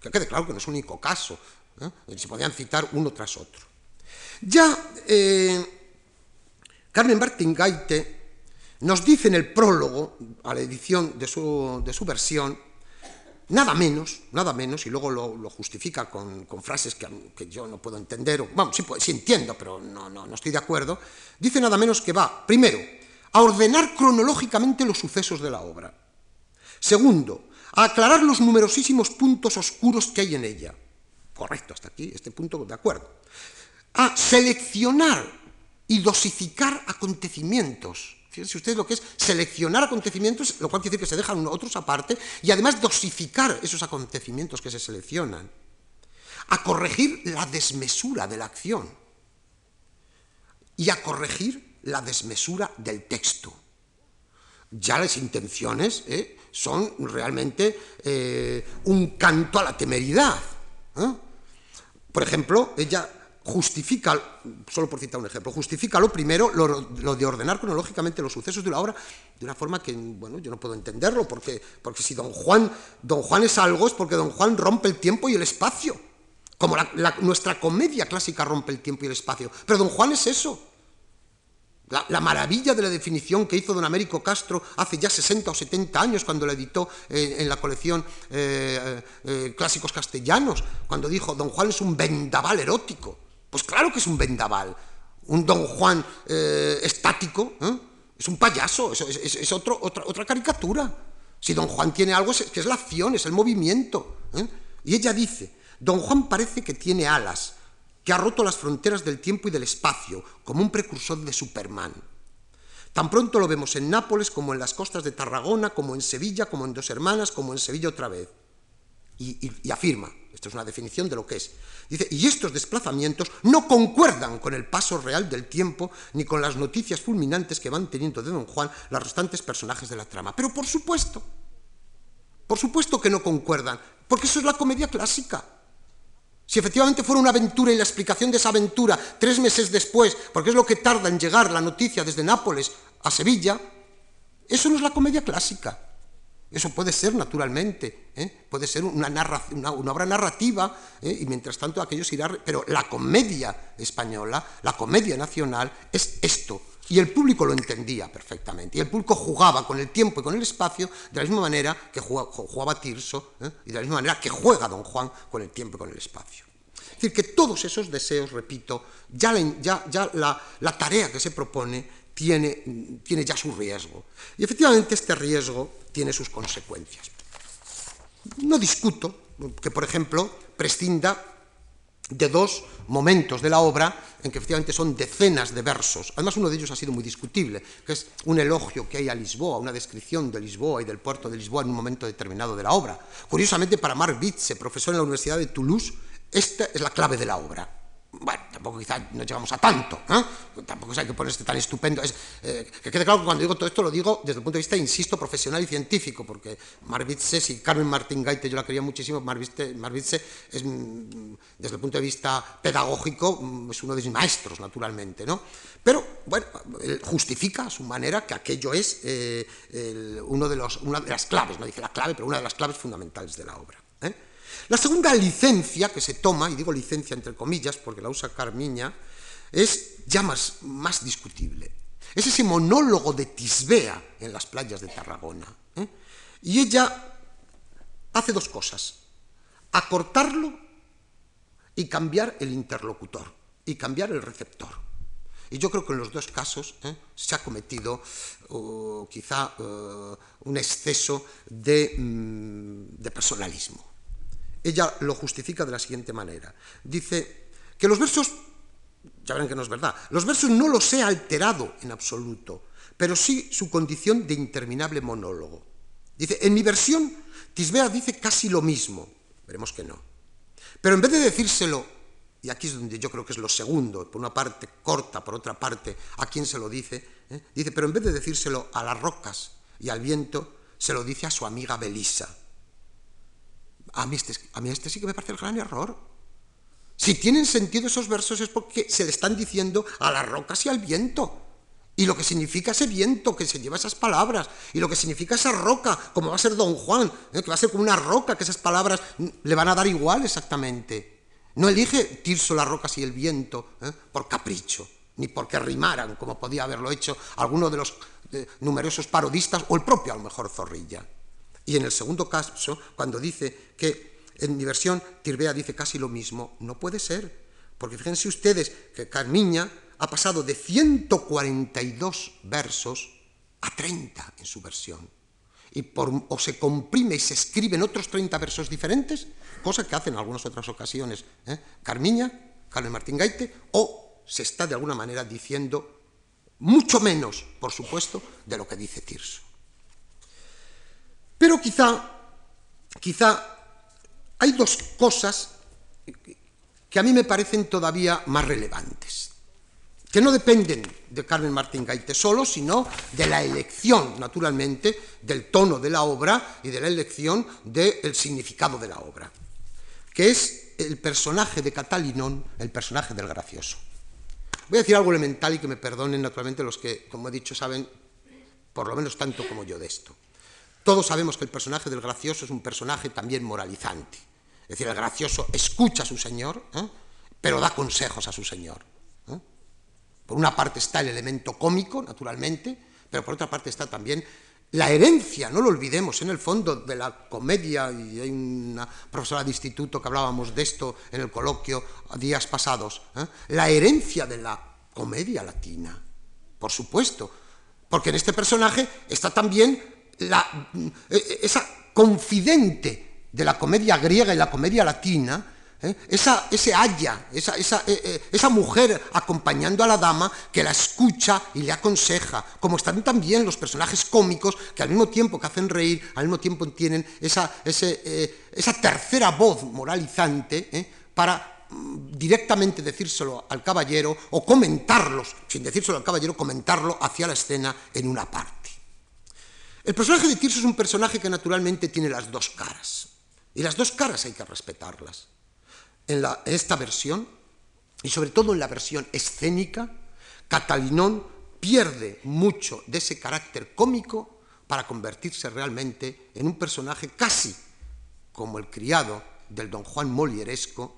S1: Que quede claro que no es un único caso, ¿eh? se podían citar uno tras otro. Ya eh, Carmen Martín Gaite nos dice en el prólogo a la edición de su, de su versión Nada menos, nada menos, y luego lo, justifica con, frases que, yo no puedo entender, o, vamos, sí, sí entiendo, pero no, no, no estoy de acuerdo, dice nada menos que va, primero, a ordenar cronológicamente los sucesos de la obra. Segundo, a aclarar los numerosísimos puntos oscuros que hay en ella. Correcto, hasta aquí, este punto de acuerdo. A seleccionar y dosificar acontecimientos Fíjense ustedes lo que es seleccionar acontecimientos, lo cual quiere decir que se dejan otros aparte, y además dosificar esos acontecimientos que se seleccionan. A corregir la desmesura de la acción. Y a corregir la desmesura del texto. Ya las intenciones ¿eh? Son realmente eh, un canto a la temeridad. ¿eh? Por ejemplo, ella justifica, solo por citar un ejemplo, justifica lo primero, lo, de ordenar cronológicamente los sucesos de la obra de una forma que, bueno, yo no puedo entenderlo, porque, porque si don Juan, don Juan es algo es porque don Juan rompe el tiempo y el espacio, como nuestra comedia clásica rompe el tiempo y el espacio, pero don Juan es eso. La, maravilla de la definición que hizo don Américo Castro hace ya 60 o 70 años cuando la editó eh, en la colección eh, eh, Clásicos Castellanos, cuando dijo, don Juan es un vendaval erótico. Pues claro que es un vendaval. Un don Juan estático, es un payaso, es, otra, otra, caricatura. Si don Juan tiene algo, es que es la acción, es el movimiento. Y ella dice, don Juan parece que tiene alas, que ha roto las fronteras del tiempo y del espacio, como un precursor de Superman. Tan pronto lo vemos en Nápoles como en las costas de Tarragona, como en Sevilla, como en Dos Hermanas, como en Sevilla otra vez. y afirma, esto es una definición de lo que es, Dice, y estos desplazamientos no concuerdan con el paso real del tiempo ni con las noticias fulminantes que van teniendo de don Juan los restantes personajes de la trama. Pero por supuesto, por supuesto que no concuerdan, porque eso es la comedia clásica. Si efectivamente fuera una aventura y la explicación de esa aventura tres meses después, porque es lo que tarda en llegar la noticia desde Nápoles a Sevilla, eso no es la comedia clásica. Eso puede ser, naturalmente, ¿eh? puede ser una, obra narrativa, ¿eh? y mientras tanto aquello se irá... Pero la comedia española, la comedia nacional, es esto. Y el público lo entendía perfectamente. Y el público jugaba con el tiempo y con el espacio de la misma manera que jugaba, Tirso, ¿eh? y de la misma manera que juega Don Juan con el tiempo y con el espacio. Es decir, que todos esos deseos, repito, ya la, tarea que se propone tiene, tiene ya su riesgo. Y efectivamente este riesgo tiene sus consecuencias. No discuto que, por ejemplo, prescinda de dos momentos de la obra en que efectivamente son decenas de versos. Además, uno de ellos ha sido muy discutible, que es un elogio que hay a Lisboa, una descripción de Lisboa y del puerto de Lisboa en un momento determinado de la obra. Curiosamente, para Marc Witze, profesor en la Universidad de Toulouse, esta es la clave de la obra. Bueno, tampoco quizá no llegamos a tanto, ¿eh? tampoco hay que ponerse tan estupendo. Eh, que quede claro que cuando digo todo esto lo digo desde el punto de vista, insisto, profesional y científico, porque Marvitze, si Carmen Martín Gaite yo la quería muchísimo, Marvitze, es, mm, desde el punto de vista pedagógico, mm, es uno de mis maestros, naturalmente, ¿no? Pero, bueno, justifica a su manera que aquello es eh, uno de los, una de las claves, no dice la clave, pero una de las claves fundamentales de la obra. ¿eh? La segunda licencia que se toma, y digo licencia entre comillas porque la usa Carmiña, es ya más, más discutible. Es ese monólogo de Tisbea en las playas de Tarragona. ¿eh? Y ella hace dos cosas, acortarlo y cambiar el interlocutor, y cambiar el receptor. Y yo creo que en los dos casos ¿eh? se ha cometido uh, quizá uh, un exceso de, mm, de personalismo ella lo justifica de la siguiente manera. Dice que los versos, ya verán que no es verdad, los versos no los he alterado en absoluto, pero sí su condición de interminable monólogo. Dice, en mi versión, Tisbea dice casi lo mismo, veremos que no. Pero en vez de decírselo, y aquí es donde yo creo que es lo segundo, por una parte corta, por otra parte, ¿a quién se lo dice? ¿Eh? Dice, pero en vez de decírselo a las rocas y al viento, se lo dice a su amiga Belisa. A mí, este, a mí este sí que me parece el gran error. Si tienen sentido esos versos es porque se le están diciendo a las rocas y al viento. Y lo que significa ese viento que se lleva esas palabras, y lo que significa esa roca, como va a ser Don Juan, ¿eh? que va a ser como una roca, que esas palabras le van a dar igual exactamente. No elige Tirso las rocas y el viento ¿eh? por capricho, ni porque rimaran, como podía haberlo hecho alguno de los eh, numerosos parodistas, o el propio a lo mejor Zorrilla. Y en el segundo caso, cuando dice que en mi versión Tirbea dice casi lo mismo, no puede ser, porque fíjense ustedes que Carmiña ha pasado de 142 versos a 30 en su versión. Y por, o se comprime y se escriben otros 30 versos diferentes, cosa que hacen en algunas otras ocasiones ¿eh? Carmiña, Carmen Martín Gaite, o se está de alguna manera diciendo mucho menos, por supuesto, de lo que dice Tirso. Pero quizá, quizá hay dos cosas que a mí me parecen todavía más relevantes, que no dependen de Carmen Martín Gaite solo, sino de la elección, naturalmente, del tono de la obra y de la elección del significado de la obra, que es el personaje de Catalinón, el personaje del gracioso. Voy a decir algo elemental y que me perdonen naturalmente los que, como he dicho, saben por lo menos tanto como yo de esto. Todos sabemos que el personaje del gracioso es un personaje también moralizante. Es decir, el gracioso escucha a su señor, ¿eh? pero da consejos a su señor. ¿eh? Por una parte está el elemento cómico, naturalmente, pero por otra parte está también la herencia, no lo olvidemos, en el fondo de la comedia, y hay una profesora de instituto que hablábamos de esto en el coloquio días pasados, ¿eh? la herencia de la comedia latina, por supuesto, porque en este personaje está también la, eh, esa confidente de la comedia griega y la comedia latina, ¿eh? esa, ese haya, esa, esa, eh, esa, mujer acompañando a la dama que la escucha y le aconseja, como están también los personajes cómicos que al mismo tiempo que hacen reír, al mismo tiempo tienen esa, esa tercera voz moralizante para mm, directamente decírselo al caballero o comentarlos, sin decírselo al caballero, comentarlo hacia la escena en una parte. El personaje de Tirso es un personaje que naturalmente tiene las dos caras. Y las dos caras hay que respetarlas. En, esta versión, y sobre todo en la versión escénica, Catalinón pierde mucho de ese carácter cómico para convertirse realmente en un personaje casi como el criado del don Juan Molieresco,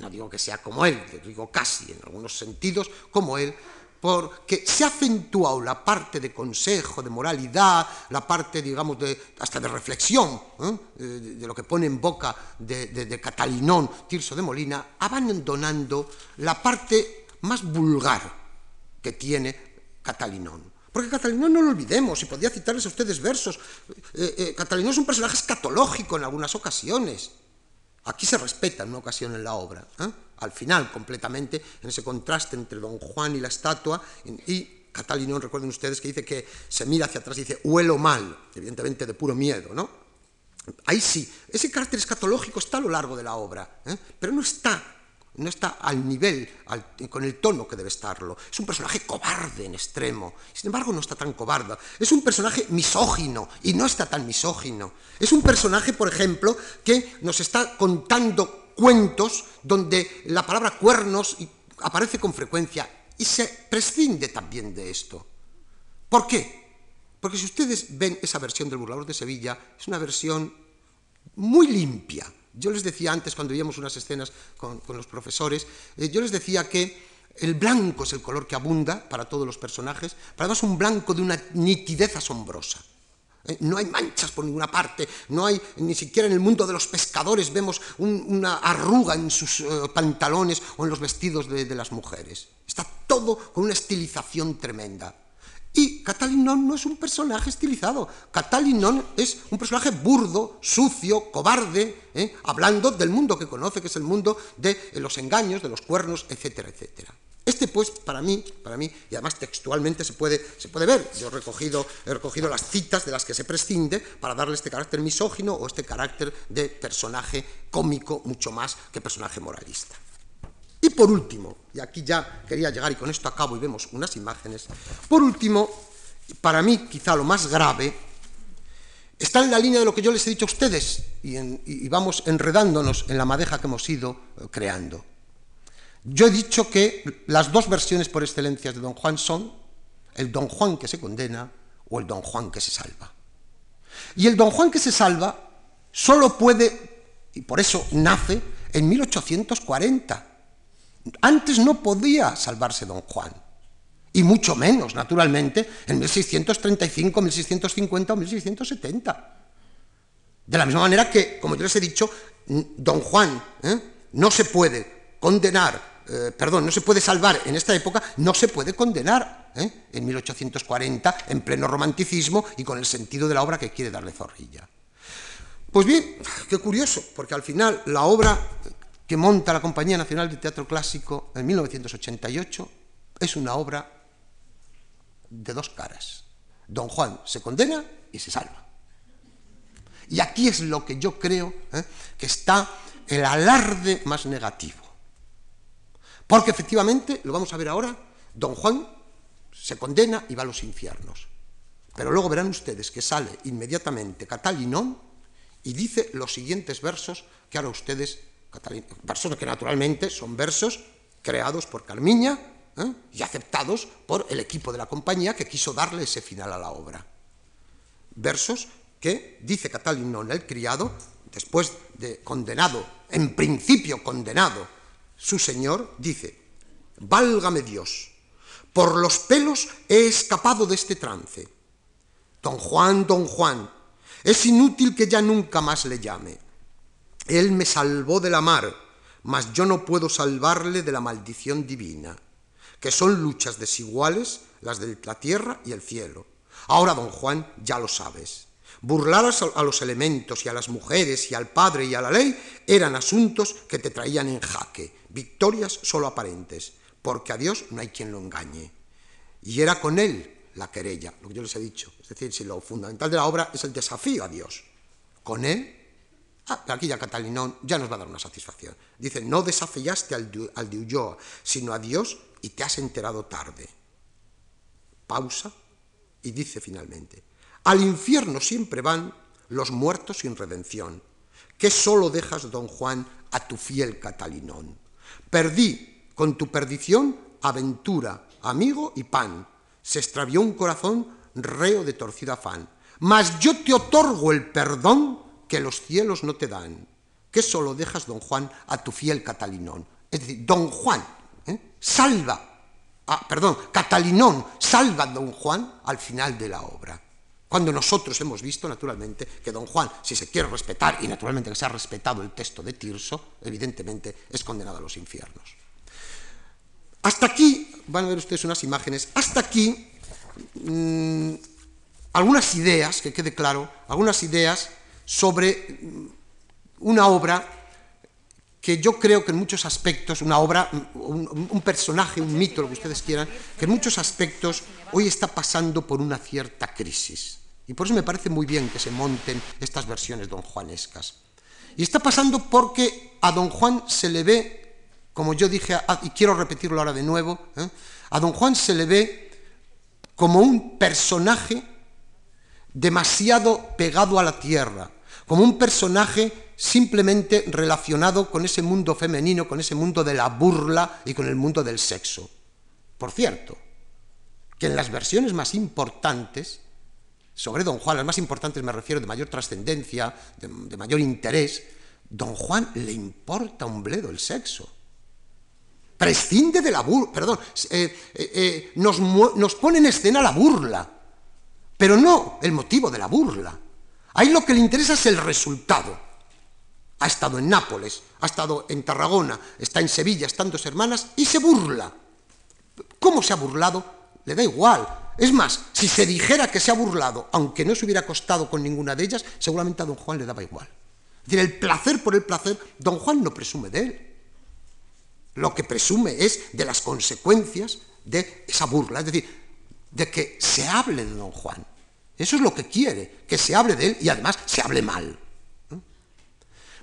S1: no digo que sea como él, digo casi en algunos sentidos como él, porque se ha acentuado la parte de consejo, de moralidad, la parte, digamos, de, hasta de reflexión, ¿eh? de, lo que pone en boca de, Catalinón, Tirso de Molina, abandonando la parte más vulgar que tiene Catalinón. Porque Catalinón no lo olvidemos, y podría citarles a ustedes versos. Eh, eh, Catalinón es un personaje escatológico en algunas ocasiones. Aquí se respeta en una ocasión en la obra. Al final completamente, en ese contraste entre Don Juan y la estatua, y Catalinón, recuerden ustedes que dice que se mira hacia atrás y dice, huelo mal, evidentemente de puro miedo, ¿no? Ahí sí, ese carácter escatológico está a lo largo de la obra, ¿eh? pero no está no está al nivel, con el tono que debe estarlo. Es un personaje cobarde en extremo. Sin embargo, no está tan cobarde. Es un personaje misógino y no está tan misógino. Es un personaje, por ejemplo, que nos está contando cuentos donde la palabra cuernos aparece con frecuencia y se prescinde también de esto. ¿Por qué? Porque si ustedes ven esa versión del burlador de Sevilla, es una versión muy limpia, yo les decía antes, cuando veíamos unas escenas con, los profesores, eh, yo les decía que el blanco es el color que abunda para todos los personajes, pero además un blanco de una nitidez asombrosa. Eh, no hay manchas por ninguna parte, no hay, ni siquiera en el mundo de los pescadores vemos una arruga en sus eh, pantalones o en los vestidos de las mujeres. Está todo con una estilización tremenda. Y Catalinón no es un personaje estilizado. Catalinón es un personaje burdo, sucio, cobarde, ¿eh? hablando del mundo que conoce, que es el mundo de los engaños, de los cuernos, etcétera, etcétera. Este, pues, para mí, para mí, y además textualmente se puede, se puede ver, yo he recogido, he recogido las citas de las que se prescinde para darle este carácter misógino o este carácter de personaje cómico mucho más que personaje moralista. Y por último, y aquí ya quería llegar y con esto acabo y vemos unas imágenes, por último, para mí quizá lo más grave, está en la línea de lo que yo les he dicho a ustedes y, vamos enredándonos en la madeja que hemos ido eh, creando. Yo he dicho que las dos versiones por excelencia de Don Juan son el Don Juan que se condena o el Don Juan que se salva. Y el Don Juan que se salva solo puede, y por eso nace, en 1840 antes no podía salvarse don Juan, y mucho menos, naturalmente, en 1635, 1650 o 1670. De la misma manera que, como yo les he dicho, don Juan ¿eh? no se puede condenar, eh, perdón, no se puede salvar en esta época, no se puede condenar ¿eh? en 1840, en pleno romanticismo y con el sentido de la obra que quiere darle Zorrilla. Pues bien, qué curioso, porque al final la obra que monta la Compañía Nacional de Teatro Clásico en 1988 es una obra de dos caras. Don Juan se condena y se salva. Y aquí es lo que yo creo ¿eh? que está el alarde más negativo. Porque efectivamente, lo vamos a ver ahora, Don Juan se condena y va a los infiernos. Pero luego verán ustedes que sale inmediatamente Catalinón y dice los siguientes versos que ahora ustedes versos que naturalmente son versos creados por Carmiña ¿eh? y aceptados por el equipo de la compañía que quiso darle ese final a la obra. Versos que, dice Catalinón el criado, después de condenado, en principio condenado, su señor, dice, Válgame Dios, por los pelos he escapado de este trance. Don Juan, don Juan, es inútil que ya nunca más le llame. Él me salvó de la mar, mas yo no puedo salvarle de la maldición divina, que son luchas desiguales las de la tierra y el cielo. Ahora, don Juan, ya lo sabes. Burlar a los elementos y a las mujeres y al padre y a la ley eran asuntos que te traían en jaque, victorias solo aparentes, porque a Dios no hay quien lo engañe. Y era con él la querella, lo que yo les he dicho. Es decir, si lo fundamental de la obra es el desafío a Dios. Con él Ah, aquí ya Catalinón ya nos va a dar una satisfacción. Dice, no desafiaste al al de Ulloa, sino a Dios y te has enterado tarde. Pausa y dice finalmente, al infierno siempre van los muertos sin redención. ¿Qué solo dejas, don Juan, a tu fiel Catalinón? Perdí con tu perdición aventura, amigo y pan. Se extravió un corazón reo de torcido afán. Mas yo te otorgo el perdón que los cielos no te dan, que solo dejas, don Juan, a tu fiel Catalinón. Es decir, don Juan ¿eh? salva ah, perdón, Catalinón salva a Don Juan al final de la obra. Cuando nosotros hemos visto, naturalmente, que Don Juan, si se quiere respetar, y naturalmente que se ha respetado el texto de Tirso, evidentemente es condenado a los infiernos. Hasta aquí, van a ver ustedes unas imágenes, hasta aquí mm, algunas ideas, que quede claro, algunas ideas sobre mm, una obra que yo creo que en muchos aspectos, una obra, un, un, personaje, un mito, lo que ustedes quieran, que en muchos aspectos hoy está pasando por una cierta crisis. Y por eso me parece muy bien que se monten estas versiones don Juanescas. Y está pasando porque a don Juan se le ve, como yo dije, y quiero repetirlo ahora de nuevo, ¿eh? a don Juan se le ve como un personaje demasiado pegado a la tierra, como un personaje simplemente relacionado con ese mundo femenino, con ese mundo de la burla y con el mundo del sexo. Por cierto, que en las versiones más importantes, sobre Don Juan, las más importantes me refiero de mayor trascendencia, de, mayor interés, Don Juan le importa un bledo el sexo. Prescinde de la burla, perdón, eh, eh, eh, nos, nos pone en escena la burla, pero no el motivo de la burla. Ahí lo que le interesa es el resultado. Ha estado en Nápoles, ha estado en Tarragona, está en Sevilla, están dos hermanas y se burla. ¿Cómo se ha burlado? Le da igual. Es más, si se dijera que se ha burlado, aunque no se hubiera acostado con ninguna de ellas, seguramente a don Juan le daba igual. Es decir, el placer por el placer, don Juan no presume de él. Lo que presume es de las consecuencias de esa burla, es decir, de que se hable de don Juan. Eso es lo que quiere, que se hable de él y además se hable mal.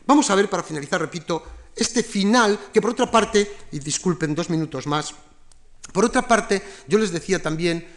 S1: Vamos a ver, para finalizar, repito, este final, que por otra parte, y disculpen dos minutos más, por otra parte, yo les decía también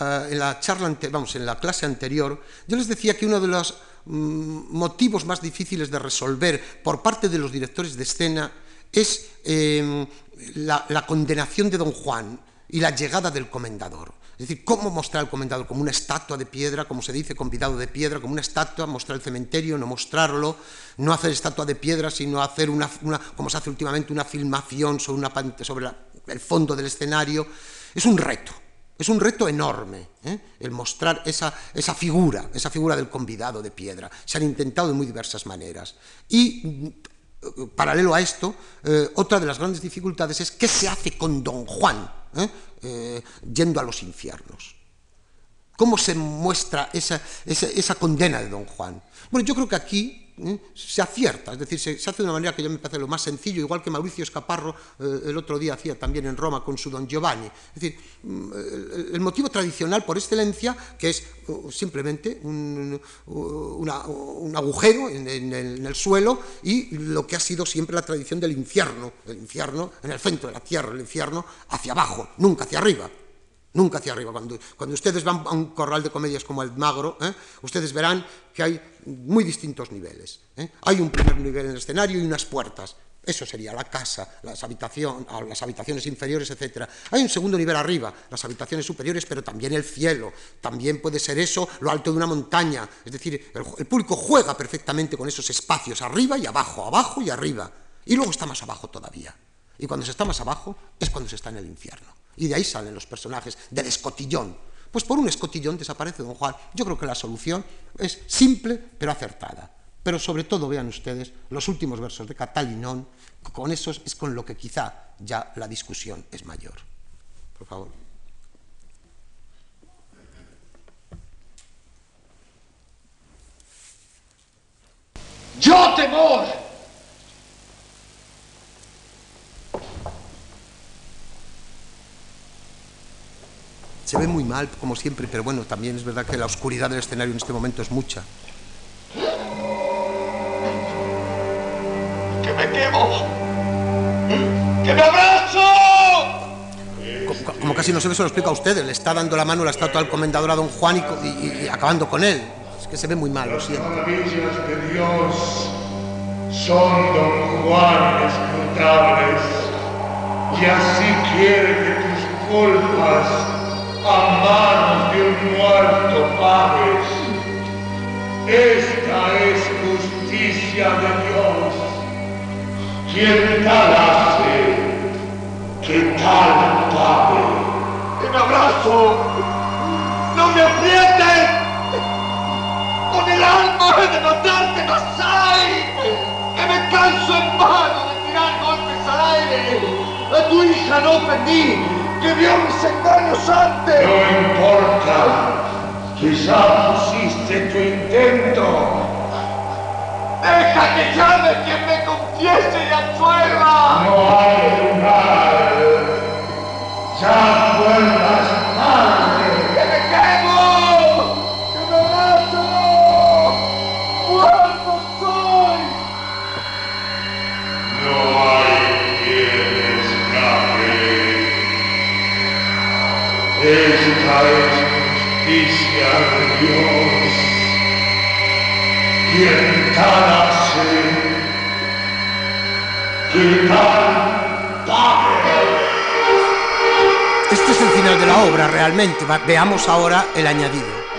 S1: en la charla, vamos, en la clase anterior, yo les decía que uno de los mm, motivos más difíciles de resolver por parte de los directores de escena es em, la, condenación de Don Juan y la llegada del comendador. Es decir, cómo mostrar al comendador como una estatua de piedra, como se dice, convidado de piedra, como una estatua, mostrar el cementerio, no mostrarlo, no hacer estatua de piedra, sino hacer una, como se hace últimamente, una filmación sobre, una, sobre el fondo del escenario. Es un reto. Es un reto enorme ¿eh? el mostrar esa, esa, figura, esa figura del convidado de piedra. Se han intentado de muy diversas maneras. Y mm, paralelo a esto, eh, otra de las grandes dificultades es qué se hace con Don Juan ¿eh? yendo a los infiernos. ¿Cómo se muestra esa, esa, esa condena de Don Juan? Bueno, yo creo que aquí ¿eh? se acierta, es decir, se, hace de una manera que yo me parece lo más sencillo, igual que Mauricio Escaparro eh, el otro día hacía también en Roma con su Don Giovanni. Es decir, mm, el, motivo tradicional por excelencia, que es uh, simplemente un, agujero en, el, suelo y lo que ha sido siempre la tradición del infierno, el infierno en el centro de la tierra, el infierno hacia abajo, nunca hacia arriba nunca hacia arriba. Cuando, cuando, ustedes van a un corral de comedias como el Magro, ¿eh? ustedes verán que hay muy distintos niveles. ¿eh? Hay un primer nivel en el escenario y unas puertas. Eso sería la casa, las, habitación, las habitaciones inferiores, etc. Hay un segundo nivel arriba, las habitaciones superiores, pero también el cielo. También puede ser eso, lo alto de una montaña. Es decir, el, el público juega perfectamente con esos espacios, arriba y abajo, abajo y arriba. Y luego está más abajo todavía. Y cuando se está más abajo es cuando se está en el infierno. Y de ahí salen los personajes del escotillón. Pues por un escotillón desaparece don Juan. Yo creo que la solución es simple pero acertada. Pero sobre todo vean ustedes los últimos versos de Catalinón, con esos es con lo que quizá ya la discusión es mayor. Por favor.
S2: Yo temor
S1: Se ve muy mal, como siempre, pero bueno, también es verdad que la oscuridad del escenario en este momento es mucha.
S2: ¡Que me quemo! ¡Que me abrazo!
S1: Como, casi no se ve, se lo explica a ustedes. Le está dando la mano la estatua al comendador a don Juan y, acabando con él. Es que se ve muy mal, lo siento.
S2: Las maravillas de Dios son don Juan escrutables. Y así quiere que tus culpas a manos de un muerto pagues. Esta es justicia de Dios. Quien tal hace, que tal pague. un abrazo. No me aprietes. Con el alma de matarte, Masai. Que me canso en vano de tirar golpes al aire. A tu hija no ofendí, que vio mis engaños antes.
S3: No importa. Quizá pusiste tu intento.
S2: Deja que llame quien me confiese y absuelva.
S3: No hay
S1: Veamos ahora el añadido.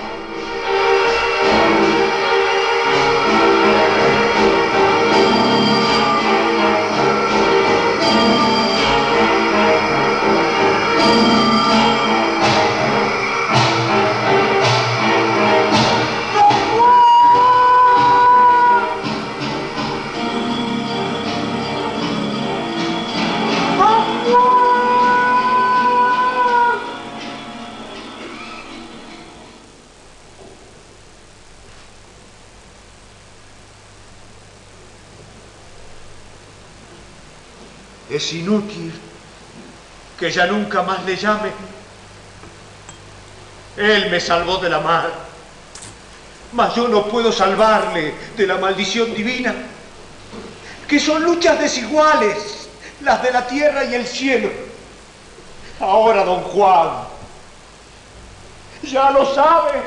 S2: Ya nunca más le llame. Él me salvó de la mar, mas yo no puedo salvarle de la maldición divina, que son luchas desiguales, las de la tierra y el cielo. Ahora, don Juan, ya lo sabes.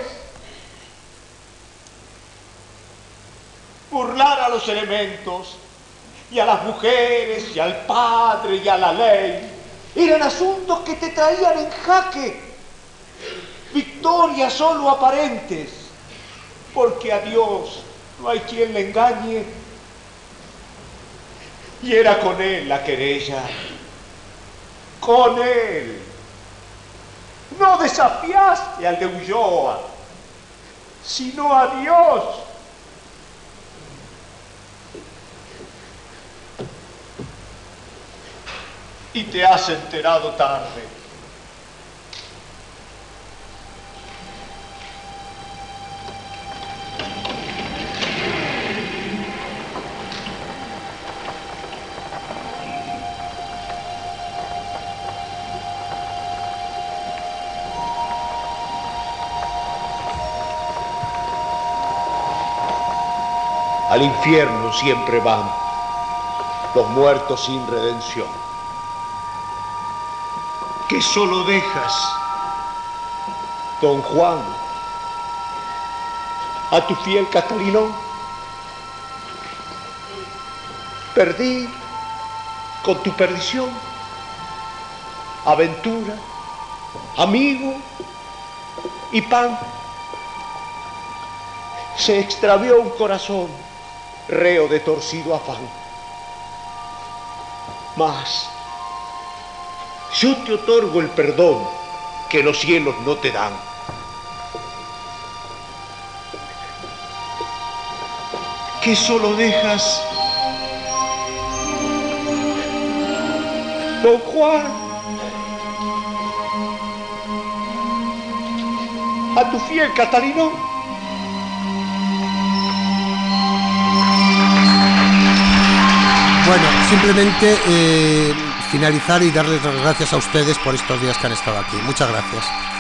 S2: Burlar a los elementos y a las mujeres y al padre y a la ley eran asuntos que te traían en jaque. Victorias solo aparentes, porque a Dios no hay quien le engañe. Y era con él la querella, con él. No desafiaste al de Ulloa, sino a Dios. Y te has enterado tarde. Al infierno siempre van los muertos sin redención que solo dejas, don Juan, a tu fiel Catalino. Perdí con tu perdición, aventura, amigo y pan. Se extravió un corazón, reo de torcido afán. Mas yo te otorgo el perdón que los cielos no te dan. Que solo dejas, don Juan, a tu fiel Catalino.
S1: Bueno, simplemente eh, finalizar y darles las gracias a ustedes por estos días que han estado aquí. Muchas gracias.